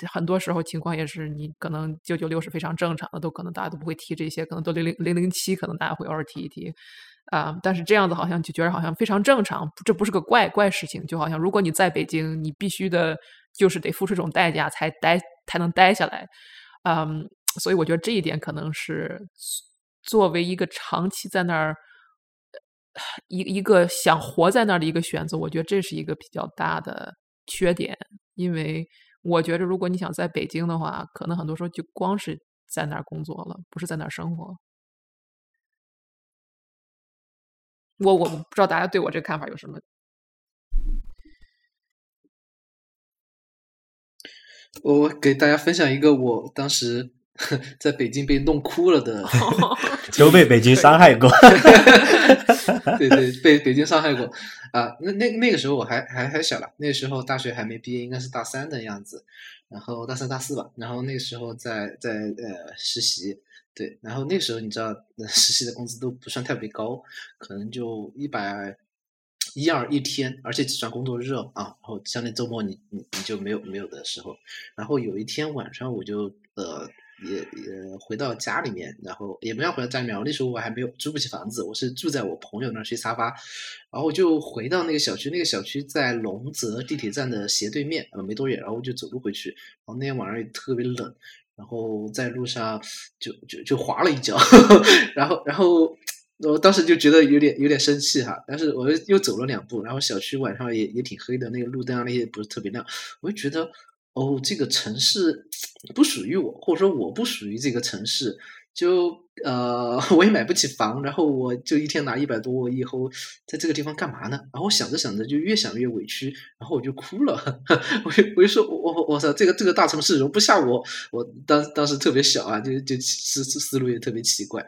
很多时候情况也是你可能九九六是非常正常的，都可能大家都不会提这些，可能都零零零零七，可能大家会偶尔提一提。啊、但是这样子好像就觉得好像非常正常，这不是个怪怪事情，就好像如果你在北京，你必须的就是得付出这种代价才待才能待下来，嗯，所以我觉得这一点可能是作为一个长期在那儿一一个想活在那儿的一个选择，我觉得这是一个比较大的缺点，因为我觉着如果你想在北京的话，可能很多时候就光是在那儿工作了，不是在那儿生活。我我不知道大家对我这个看法有什么？我给大家分享一个我当时 在北京被弄哭了的 都被北京伤害过。对对，被北京伤害过。啊、那那那个时候我还还还小了，那个时候大学还没毕业，应该是大三的样子，然后大三大四吧，然后那个时候在在呃实习，对，然后那个时候你知道，呃实习的工资都不算特别高，可能就一百一二一天，而且只算工作日哦啊，然后像那周末你你你就没有没有的时候，然后有一天晚上我就呃也也回到家里面，然后也不要回到家里面。我那时候我还没有租不起房子，我是住在我朋友那儿睡沙发，然后我就回到那个小区，那个小区在龙泽地铁站的斜对面，呃，没多远，然后我就走路回去。然后那天晚上也特别冷，然后在路上就就就滑了一跤，然后然后我当时就觉得有点有点生气哈，但是我又走了两步，然后小区晚上也也挺黑的，那个路灯啊那些不是特别亮，我就觉得。哦，这个城市不属于我，或者说我不属于这个城市，就呃，我也买不起房，然后我就一天拿一百多，我以后在这个地方干嘛呢？然后我想着想着就越想越委屈，然后我就哭了，我就我就说，我我我操，这个这个大城市容不下我，我当当时特别小啊，就就思思路也特别奇怪，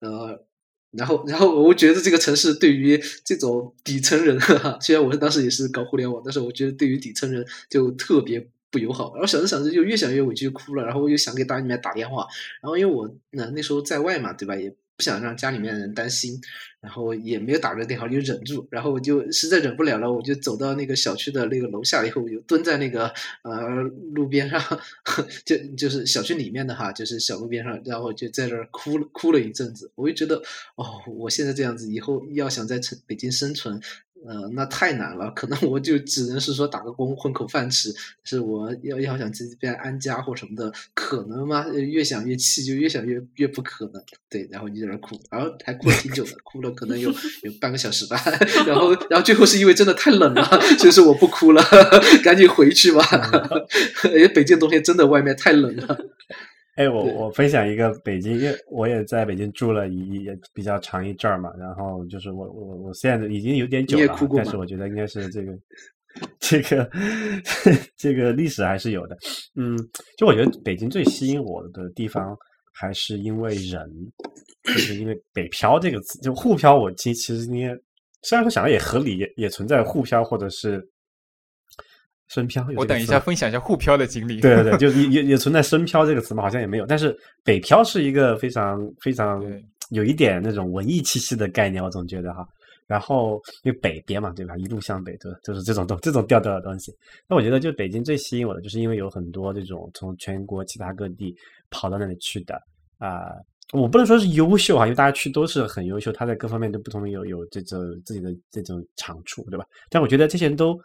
呃，然后然后我觉得这个城市对于这种底层人，虽然我当时也是搞互联网，但是我觉得对于底层人就特别。不友好，然后想着想着就越想越委屈，就哭了。然后我又想给家里面打电话，然后因为我那那时候在外嘛，对吧？也不想让家里面人担心，然后也没有打这个电话，就忍住。然后我就实在忍不了了，我就走到那个小区的那个楼下以后，我就蹲在那个呃路边上，就就是小区里面的哈，就是小路边上，然后就在这儿哭了哭了一阵子。我就觉得哦，我现在这样子，以后要想在城北京生存。呃，那太难了，可能我就只能是说打个工混口饭吃。是我要要想这边安家或什么的，可能吗？越想越气，就越想越越不可能。对，然后你在那哭，然后还哭了挺久的，哭了可能有 有半个小时吧。然后，然后最后是因为真的太冷了，所以说我不哭了，赶紧回去吧。因为北京冬天真的外面太冷了。哎，我我分享一个北京，因为我也在北京住了一也比较长一阵儿嘛。然后就是我我我现在已经有点久了，但是我觉得应该是这个 这个这个历史还是有的。嗯，就我觉得北京最吸引我的地方还是因为人，就是因为北漂这个词，就沪漂，我其其实你虽然说想的也合理，也也存在沪漂或者是。深漂，我等一下分享一下沪漂的经历。对对对，就也也也存在深漂这个词嘛，好像也没有。但是北漂是一个非常非常有一点那种文艺气息的概念，我总觉得哈。然后因为北边嘛，对吧？一路向北，对，就是这种东这种调调的东西。那我觉得就北京最吸引我的，就是因为有很多这种从全国其他各地跑到那里去的啊。我不能说是优秀啊，因为大家去都是很优秀，他在各方面都不同有有这种自己的这种长处，对吧？但我觉得这些人都。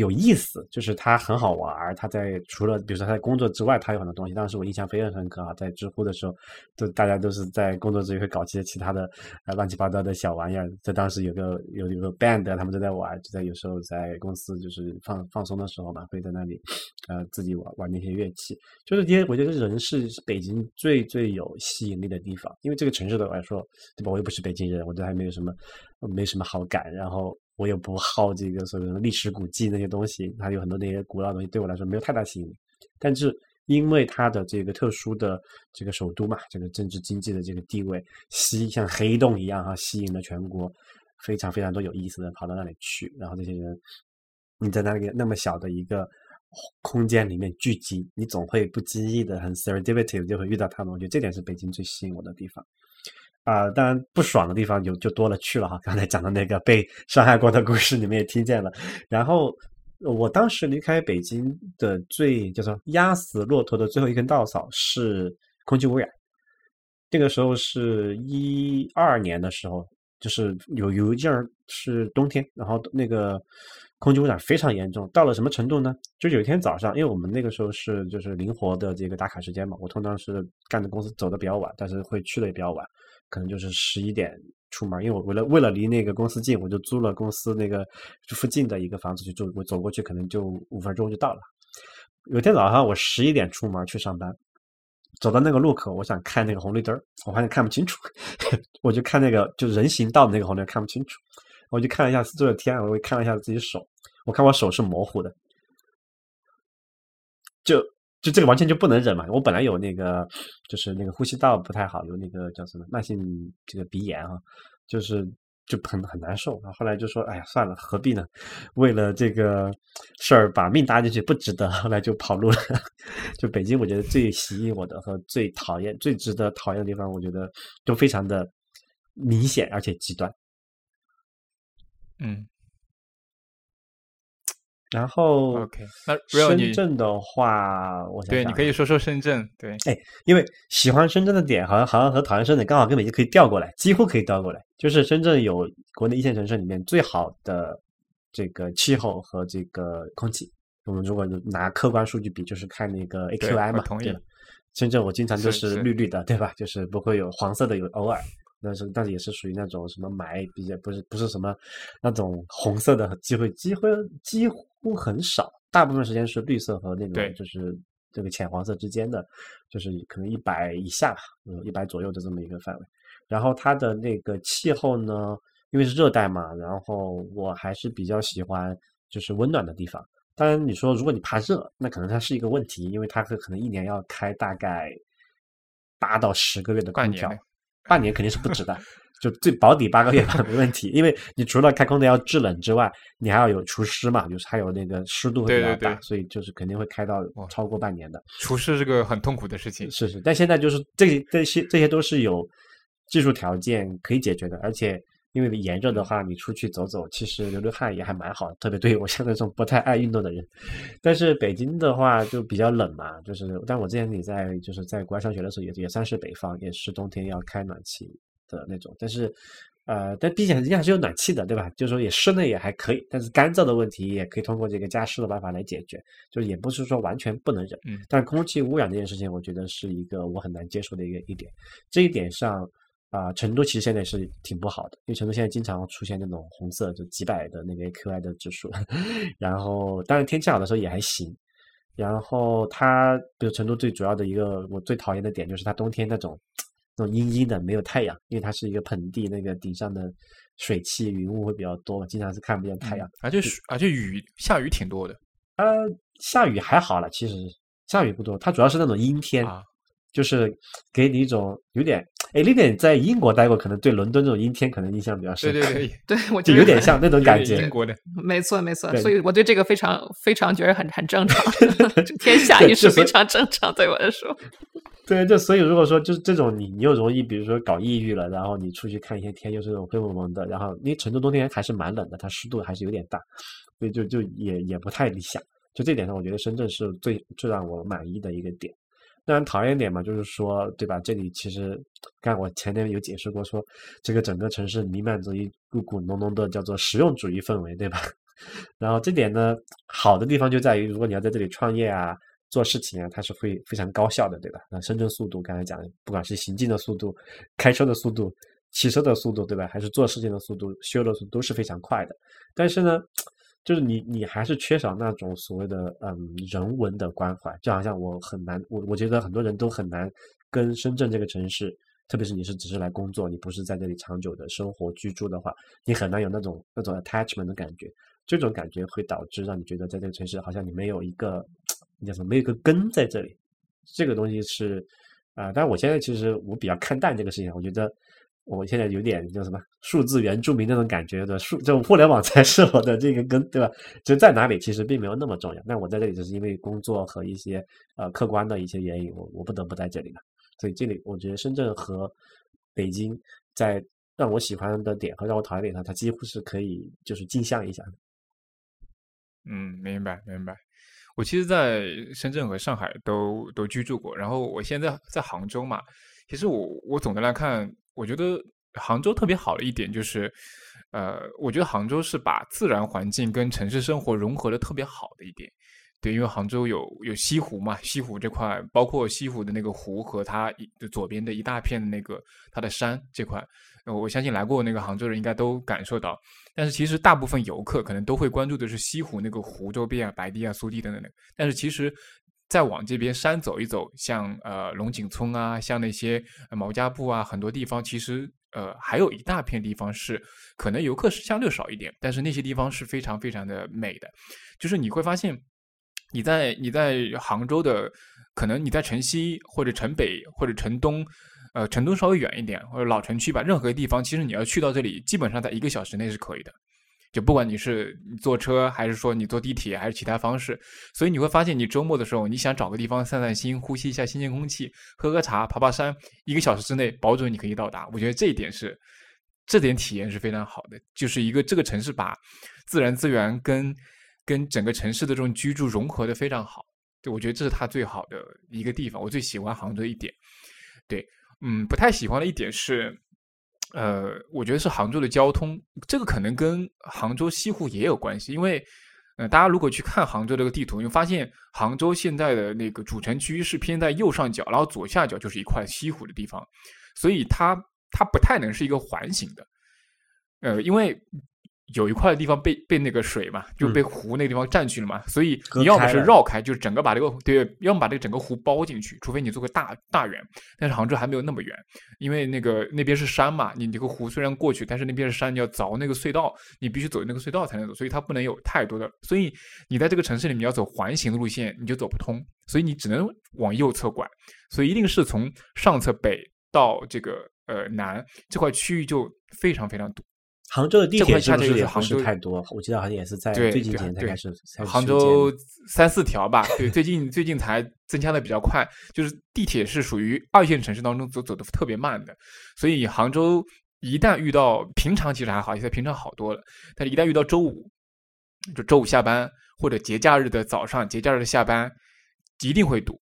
有意思，就是他很好玩儿。他在除了比如说他在工作之外，他有很多东西。当时我印象非常深刻啊，在知乎的时候，都大家都是在工作之余会搞些其他的啊乱七八糟的小玩意儿。在当时有个有有个 band，他们都在玩，就在有时候在公司就是放放松的时候嘛，会在那里呃自己玩玩那些乐器。就是因为我觉得人是北京最最有吸引力的地方，因为这个城市对我来说，对吧？我又不是北京人，我对还没有什么没什么好感，然后。我也不好这个所谓的历史古迹那些东西，它有很多那些古老东西，对我来说没有太大吸引力。但是因为它的这个特殊的这个首都嘛，这个政治经济的这个地位，吸像黑洞一样哈，吸引了全国非常非常多有意思的跑到那里去。然后这些人，你在那个那么小的一个空间里面聚集，你总会不经意的很 serendipity 就会遇到他们。我觉得这点是北京最吸引我的地方。啊，当然不爽的地方就就多了去了哈。刚才讲的那个被伤害过的故事，你们也听见了。然后我当时离开北京的最叫做压死骆驼的最后一根稻草是空气污染。那个时候是一二年的时候，就是有有一阵儿是冬天，然后那个空气污染非常严重，到了什么程度呢？就有一天早上，因为我们那个时候是就是灵活的这个打卡时间嘛，我通常是干的公司走的比较晚，但是会去的也比较晚。可能就是十一点出门，因为我为了为了离那个公司近，我就租了公司那个附近的一个房子去住。我走过去可能就五分钟就到了。有天早上我十一点出门去上班，走到那个路口，我想看那个红绿灯我发现看不清楚，我就看那个就人行道的那个红绿灯看不清楚，我就看了一下四周的天，我又看了一下自己手，我看我手是模糊的，就。就这个完全就不能忍嘛！我本来有那个，就是那个呼吸道不太好，有那个叫什么慢性这个鼻炎啊，就是就很很难受。然后后来就说，哎呀，算了，何必呢？为了这个事儿把命搭进去不值得。后来就跑路了。就北京，我觉得最吸引我的和最讨厌、最值得讨厌的地方，我觉得都非常的明显而且极端。嗯。然后 OK，深圳的话，我想对，你可以说说深圳。对，哎因为喜欢深圳的点，好像好像和讨厌深圳刚好根本就可以调过来，几乎可以调过来。就是深圳有国内一线城市里面最好的这个气候和这个空气。我们如果拿客观数据比，就是看那个 AQI 嘛，我同意对吧？深圳我经常都是是是绿绿的，对吧？就是不会有黄色的，有偶尔，但是但是也是属于那种什么霾比较不是不是什么那种红色的机会几乎几乎很少，大部分时间是绿色和那种就是这个浅黄色之间的，就是可能一百以下吧，嗯，一百左右的这么一个范围。然后它的那个气候呢，因为是热带嘛，然后我还是比较喜欢就是温暖的地方。当然，你说如果你怕热，那可能它是一个问题，因为它可可能一年要开大概八到十个月的空调半年肯定是不止的，就最保底八个月吧，没问题。因为你除了开空调要制冷之外，你还要有除湿嘛，就是还有那个湿度会比较大，对对对所以就是肯定会开到超过半年的。除湿是个很痛苦的事情。是是，但现在就是这这些这些都是有技术条件可以解决的，而且因为炎热的话，你出去走走，其实流流汗也还蛮好的，特别对于我像那种不太爱运动的人。但是北京的话就比较冷嘛，就是但我之前也在就是在国外上学的时候也也算是北方，也是冬天要开暖气的那种，但是。呃，但毕竟人家还是有暖气的，对吧？就是说也室内也还可以，但是干燥的问题也可以通过这个加湿的办法来解决，就是也不是说完全不能忍。嗯但空气污染这件事情，我觉得是一个我很难接受的一个一点。这一点上，啊、成都其实现在是挺不好的，因为成都现在经常出现那种红色，就几百的那个 AQI 的指数。然后，当然天气好的时候也还行。然后它，比如成都最主要的一个我最讨厌的点就是它冬天那种那种阴阴的，没有太阳，因为它是一个盆地，那个顶上的水汽云雾会比较多，经常是看不见太阳。而且水而且雨下雨挺多的呃，下雨还好了，其实下雨不多，它主要是那种阴天，啊。就是给你一种有点，哎，那点在英国待过，可能对伦敦这种阴天可能印象比较深，对对对，对 我就有点像那种感觉英。国的 没错，没错，所以我对这个非常非常觉得很很正常，天下对就是非常正常，对我来说。对，就所以如果说就是这种你你又容易，比如说搞抑郁了，然后你出去看一些天又是那种灰蒙蒙的，然后因为成都冬天还是蛮冷的，它湿度还是有点大，所以就就也也不太理想。就这点上，我觉得深圳是最最让我满意的一个点。当然，讨厌点嘛，就是说，对吧？这里其实，刚我前面有解释过说，这个整个城市弥漫着一股股浓浓的叫做实用主义氛围，对吧？然后这点呢，好的地方就在于，如果你要在这里创业啊、做事情啊，它是会非常高效的，对吧？那深圳速度，刚才讲，不管是行进的速度、开车的速度、骑车的速度，对吧？还是做事情的速度、修的速度都是非常快的。但是呢，就是你你还是缺少那种所谓的嗯人文的关怀，就好像我很难，我我觉得很多人都很难跟深圳这个城市，特别是你是只是来工作，你不是在这里长久的生活居住的话，你很难有那种那种 attachment 的感觉。这种感觉会导致让你觉得在这个城市好像你没有一个你叫什么，没有一个根在这里。这个东西是啊、呃但我现在其实我比较看淡这个事情，我觉得我现在有点叫什么数字原住民那种感觉的，数这种互联网才 是我的这个根，对吧？就在哪里其实并没有那么重要。那我在这里就是因为工作和一些呃客观的一些原因，我我不得不在这里了。所以这里我觉得深圳和北京在让我喜欢的点和让我讨厌点上，它几乎是可以就是镜像一下的。嗯，明白明白。我其实，在深圳和上海都都居住过，然后我现在在杭州嘛。其实我我总的来看，我觉得杭州特别好的一点就是，呃，我觉得杭州是把自然环境跟城市生活融合的特别好的一点。对，因为杭州有有西湖嘛，西湖这块包括西湖的那个湖和它一左边的一大片的那个它的山这块，我相信来过那个杭州人应该都感受到。但是其实大部分游客可能都会关注的是西湖那个湖周边啊，白堤啊、苏堤等等的。但是其实再往这边山走一走，像呃龙井村啊，像那些毛家埠啊，很多地方其实呃还有一大片地方是可能游客是相对少一点，但是那些地方是非常非常的美的。就是你会发现，你在你在杭州的，可能你在城西或者城北或者城东。呃，城东稍微远一点，或者老城区吧，任何地方，其实你要去到这里，基本上在一个小时内是可以的。就不管你是坐车，还是说你坐地铁，还是其他方式，所以你会发现，你周末的时候，你想找个地方散散心，呼吸一下新鲜空气，喝喝茶，爬爬山，一个小时之内保准你可以到达。我觉得这一点是，这点体验是非常好的，就是一个这个城市把自然资源跟跟整个城市的这种居住融合的非常好。对，我觉得这是它最好的一个地方，我最喜欢杭州一点。对，嗯，不太喜欢的一点是，呃，我觉得是杭州的交通，这个可能跟杭州西湖也有关系，因为，呃，大家如果去看杭州这个地图，你会发现杭州现在的那个主城区是偏在右上角，然后左下角就是一块西湖的地方，所以它它不太能是一个环形的，呃，因为。有一块地方被被那个水嘛，就被湖那个地方占据了嘛，所以你要么是绕开，就是整个把这个对，要么把这个整个湖包进去，除非你做个大大圆。但是杭州还没有那么圆，因为那个那边是山嘛，你这个湖虽然过去，但是那边是山，你要凿那个隧道，你必须走那个隧道才能走，所以它不能有太多的。所以你在这个城市里面要走环形的路线，你就走不通，所以你只能往右侧拐，所以一定是从上侧北到这个呃南这块区域就非常非常堵。杭州的地铁是不是杭州太多？我记得好像也是在最近几年才开始。杭州三四条吧，对，最近最近才增加的比较快。就是地铁是属于二线城市当中走走的特别慢的，所以杭州一旦遇到平常其实还好，现在平常好多了，但是一旦遇到周五，就周五下班或者节假日的早上、节假日的下班，一定会堵。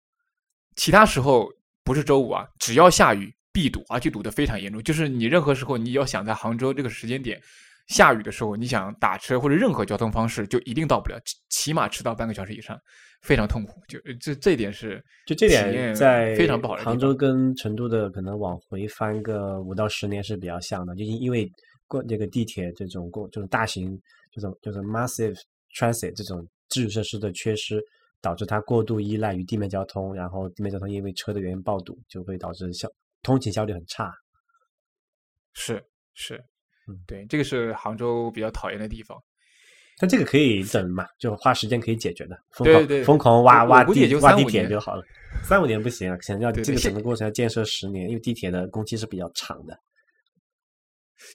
其他时候不是周五啊，只要下雨。必堵，而且堵得非常严重。就是你任何时候，你要想在杭州这个时间点下雨的时候，你想打车或者任何交通方式，就一定到不了，起码迟到半个小时以上，非常痛苦。就这这一点是，就这点在非常不好。杭州跟成都的可能往回翻个五到十年是比较像的，就因因为过这个地铁这种过这种大型这种就是 massive transit 这种基础设施的缺失，导致它过度依赖于地面交通，然后地面交通因为车的原因爆堵，就会导致效。通勤效率很差，是是，嗯，对，这个是杭州比较讨厌的地方。但这个可以等嘛，就花时间可以解决的。对对，疯狂挖挖地挖地铁就好了。三五年不行啊，可能要这个整个过程要建设十年，因为地铁的工期是比较长的。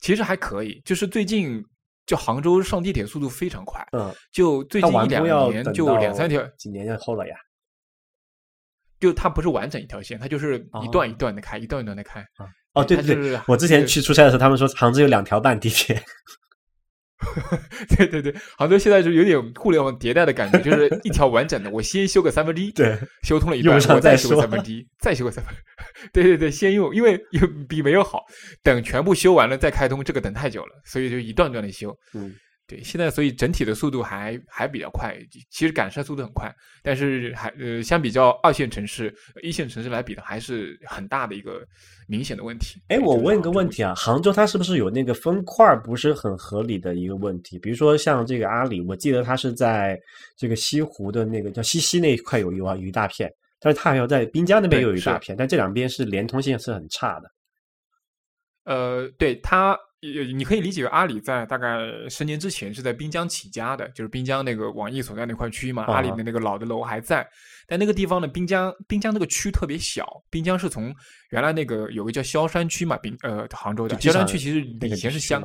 其实还可以，就是最近就杭州上地铁速度非常快，嗯，就最近一两年就两三条，几年后了呀。就它不是完整一条线，它就是一段一段的开，一段一段的开。哦，对对对，我之前去出差的时候，他们说杭州有两条半地铁。对对对，杭州现在就有点互联网迭代的感觉，就是一条完整的，我先修个三分之一，对，修通了一半，我再修个三分之一，再修个三分。对对对，先用，因为有比没有好，等全部修完了再开通，这个等太久了，所以就一段段的修。嗯。对，现在所以整体的速度还还比较快，其实赶车速度很快，但是还呃相比较二线城市、一线城市来比的，还是很大的一个明显的问题。哎，我问一个问题啊，杭州它是不是有那个分块不是很合理的一个问题？比如说像这个阿里，我记得它是在这个西湖的那个叫西溪那一块有有啊有一大片，但是它还要在滨江那边有一大片，但这两边是连通性是很差的。呃，对它。呃，你可以理解为阿里在大概十年之前是在滨江起家的，就是滨江那个网易所在那块区域嘛。阿里的那个老的楼还在，但那个地方呢，滨江滨江那个区特别小。滨江是从原来那个有个叫萧山区嘛，滨呃杭州的萧山区其实以前是乡，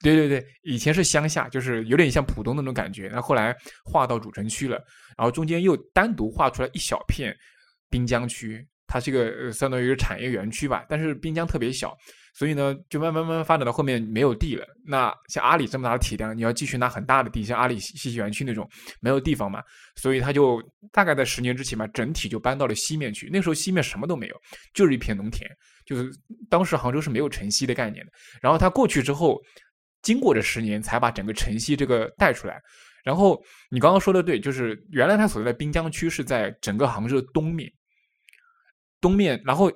对对对，以前是乡下，就是有点像浦东那种感觉。那后来划到主城区了，然后中间又单独划出来一小片滨江区，它是一个相当于一个产业园区吧，但是滨江特别小。所以呢，就慢慢慢慢发展到后面没有地了。那像阿里这么大的体量，你要继续拿很大的地，像阿里西溪园区那种，没有地方嘛。所以他就大概在十年之前吧，整体就搬到了西面去。那时候西面什么都没有，就是一片农田。就是当时杭州是没有城西的概念的。然后他过去之后，经过这十年，才把整个城西这个带出来。然后你刚刚说的对，就是原来他所在的滨江区是在整个杭州的东面，东面，然后。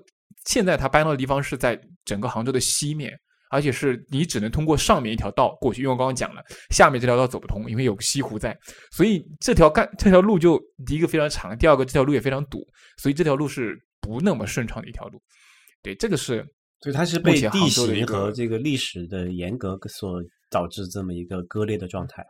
现在他搬到的地方是在整个杭州的西面，而且是你只能通过上面一条道过去，因为我刚刚讲了，下面这条道走不通，因为有个西湖在，所以这条干这条路就第一个非常长，第二个这条路也非常堵，所以这条路是不那么顺畅的一条路。对，这个是，所以它是被地形和这个历史的严格所导致这么一个割裂的状态。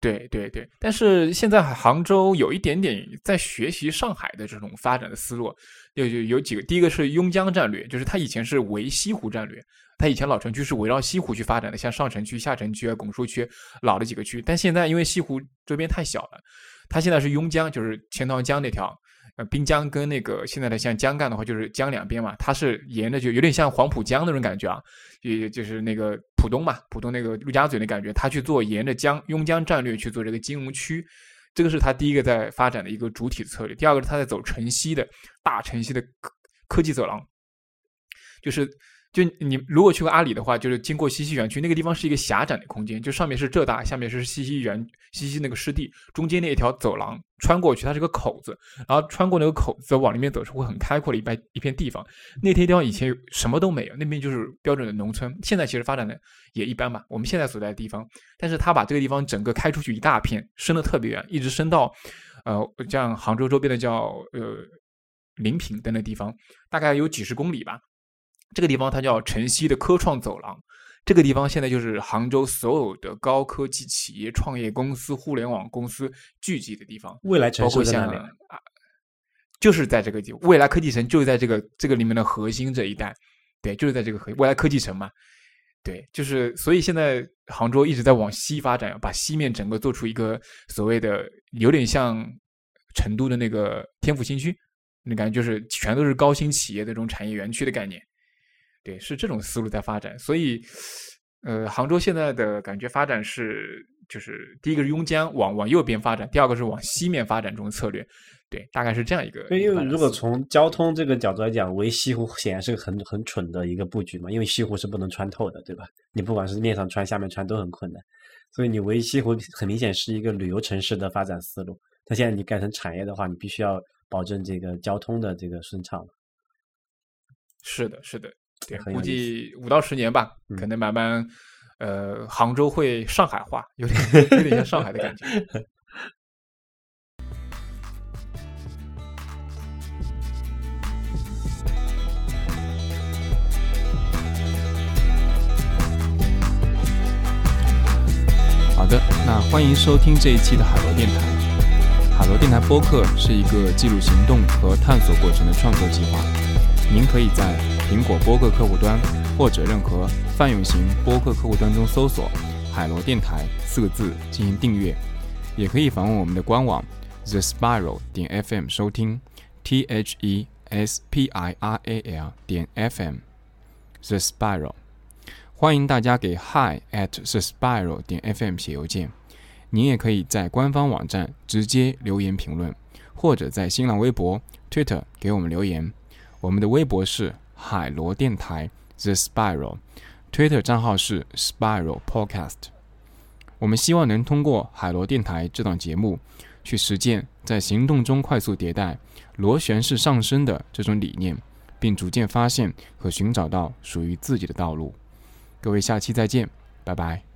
对对对，但是现在杭州有一点点在学习上海的这种发展的思路，有有有几个，第一个是邕江战略，就是它以前是围西湖战略，它以前老城区是围绕西湖去发展的，像上城区、下城区啊、拱墅区老的几个区，但现在因为西湖周边太小了，它现在是邕江，就是钱塘江那条呃滨江跟那个现在的像江干的话，就是江两边嘛，它是沿着就有点像黄浦江那种感觉啊，也就是那个浦东嘛，浦东那个陆家嘴的感觉，它去做沿着江邕江战略去做这个金融区，这个是它第一个在发展的一个主体策略。第二个是他在走城西的大城西的科科技走廊，就是。就你如果去过阿里的话，就是经过西溪园区那个地方是一个狭窄的空间，就上面是浙大，下面是西溪园西溪那个湿地，中间那一条走廊穿过去，它是个口子，然后穿过那个口子往里面走是会很开阔的一片一片地方。那片地方以前什么都没有，那边就是标准的农村。现在其实发展的也一般吧，我们现在所在的地方，但是他把这个地方整个开出去一大片，伸的特别远，一直伸到呃像杭州周边的叫呃临平等等地方，大概有几十公里吧。这个地方它叫城西的科创走廊，这个地方现在就是杭州所有的高科技企业、创业公司、互联网公司聚集的地方。未来城包括像啊，就是在这个地，未来科技城就是在这个这个里面的核心这一带，对，就是在这个核未来科技城嘛，对，就是所以现在杭州一直在往西发展，把西面整个做出一个所谓的有点像成都的那个天府新区，你感觉就是全都是高新企业的这种产业园区的概念。对，是这种思路在发展，所以，呃，杭州现在的感觉发展是，就是第一个是拥江往往右边发展，第二个是往西面发展这种策略，对，大概是这样一个。因为如果从交通这个角度来讲，围西湖显然是个很很蠢的一个布局嘛，因为西湖是不能穿透的，对吧？你不管是面上穿、下面穿都很困难，所以你围西湖很明显是一个旅游城市的发展思路。那现在你改成产业的话，你必须要保证这个交通的这个顺畅。是的，是的。对，估计五到十年吧，可能慢慢，呃，杭州会上海化，有点有点像上海的感觉。好的，那欢迎收听这一期的海螺电台。海螺电台播客是一个记录行动和探索过程的创作计划。您可以在苹果播客客户端或者任何泛用型播客客户端中搜索“海螺电台”四个字进行订阅，也可以访问我们的官网 the spiral 点 fm 收听 t h e s p i r a l 点 f m the spiral。欢迎大家给 hi at the spiral 点 fm 写邮件。您也可以在官方网站直接留言评论，或者在新浪微博、Twitter 给我们留言。我们的微博是海螺电台 The Spiral，Twitter 账号是 Spiral Podcast。我们希望能通过海螺电台这档节目，去实践在行动中快速迭代、螺旋式上升的这种理念，并逐渐发现和寻找到属于自己的道路。各位，下期再见，拜拜。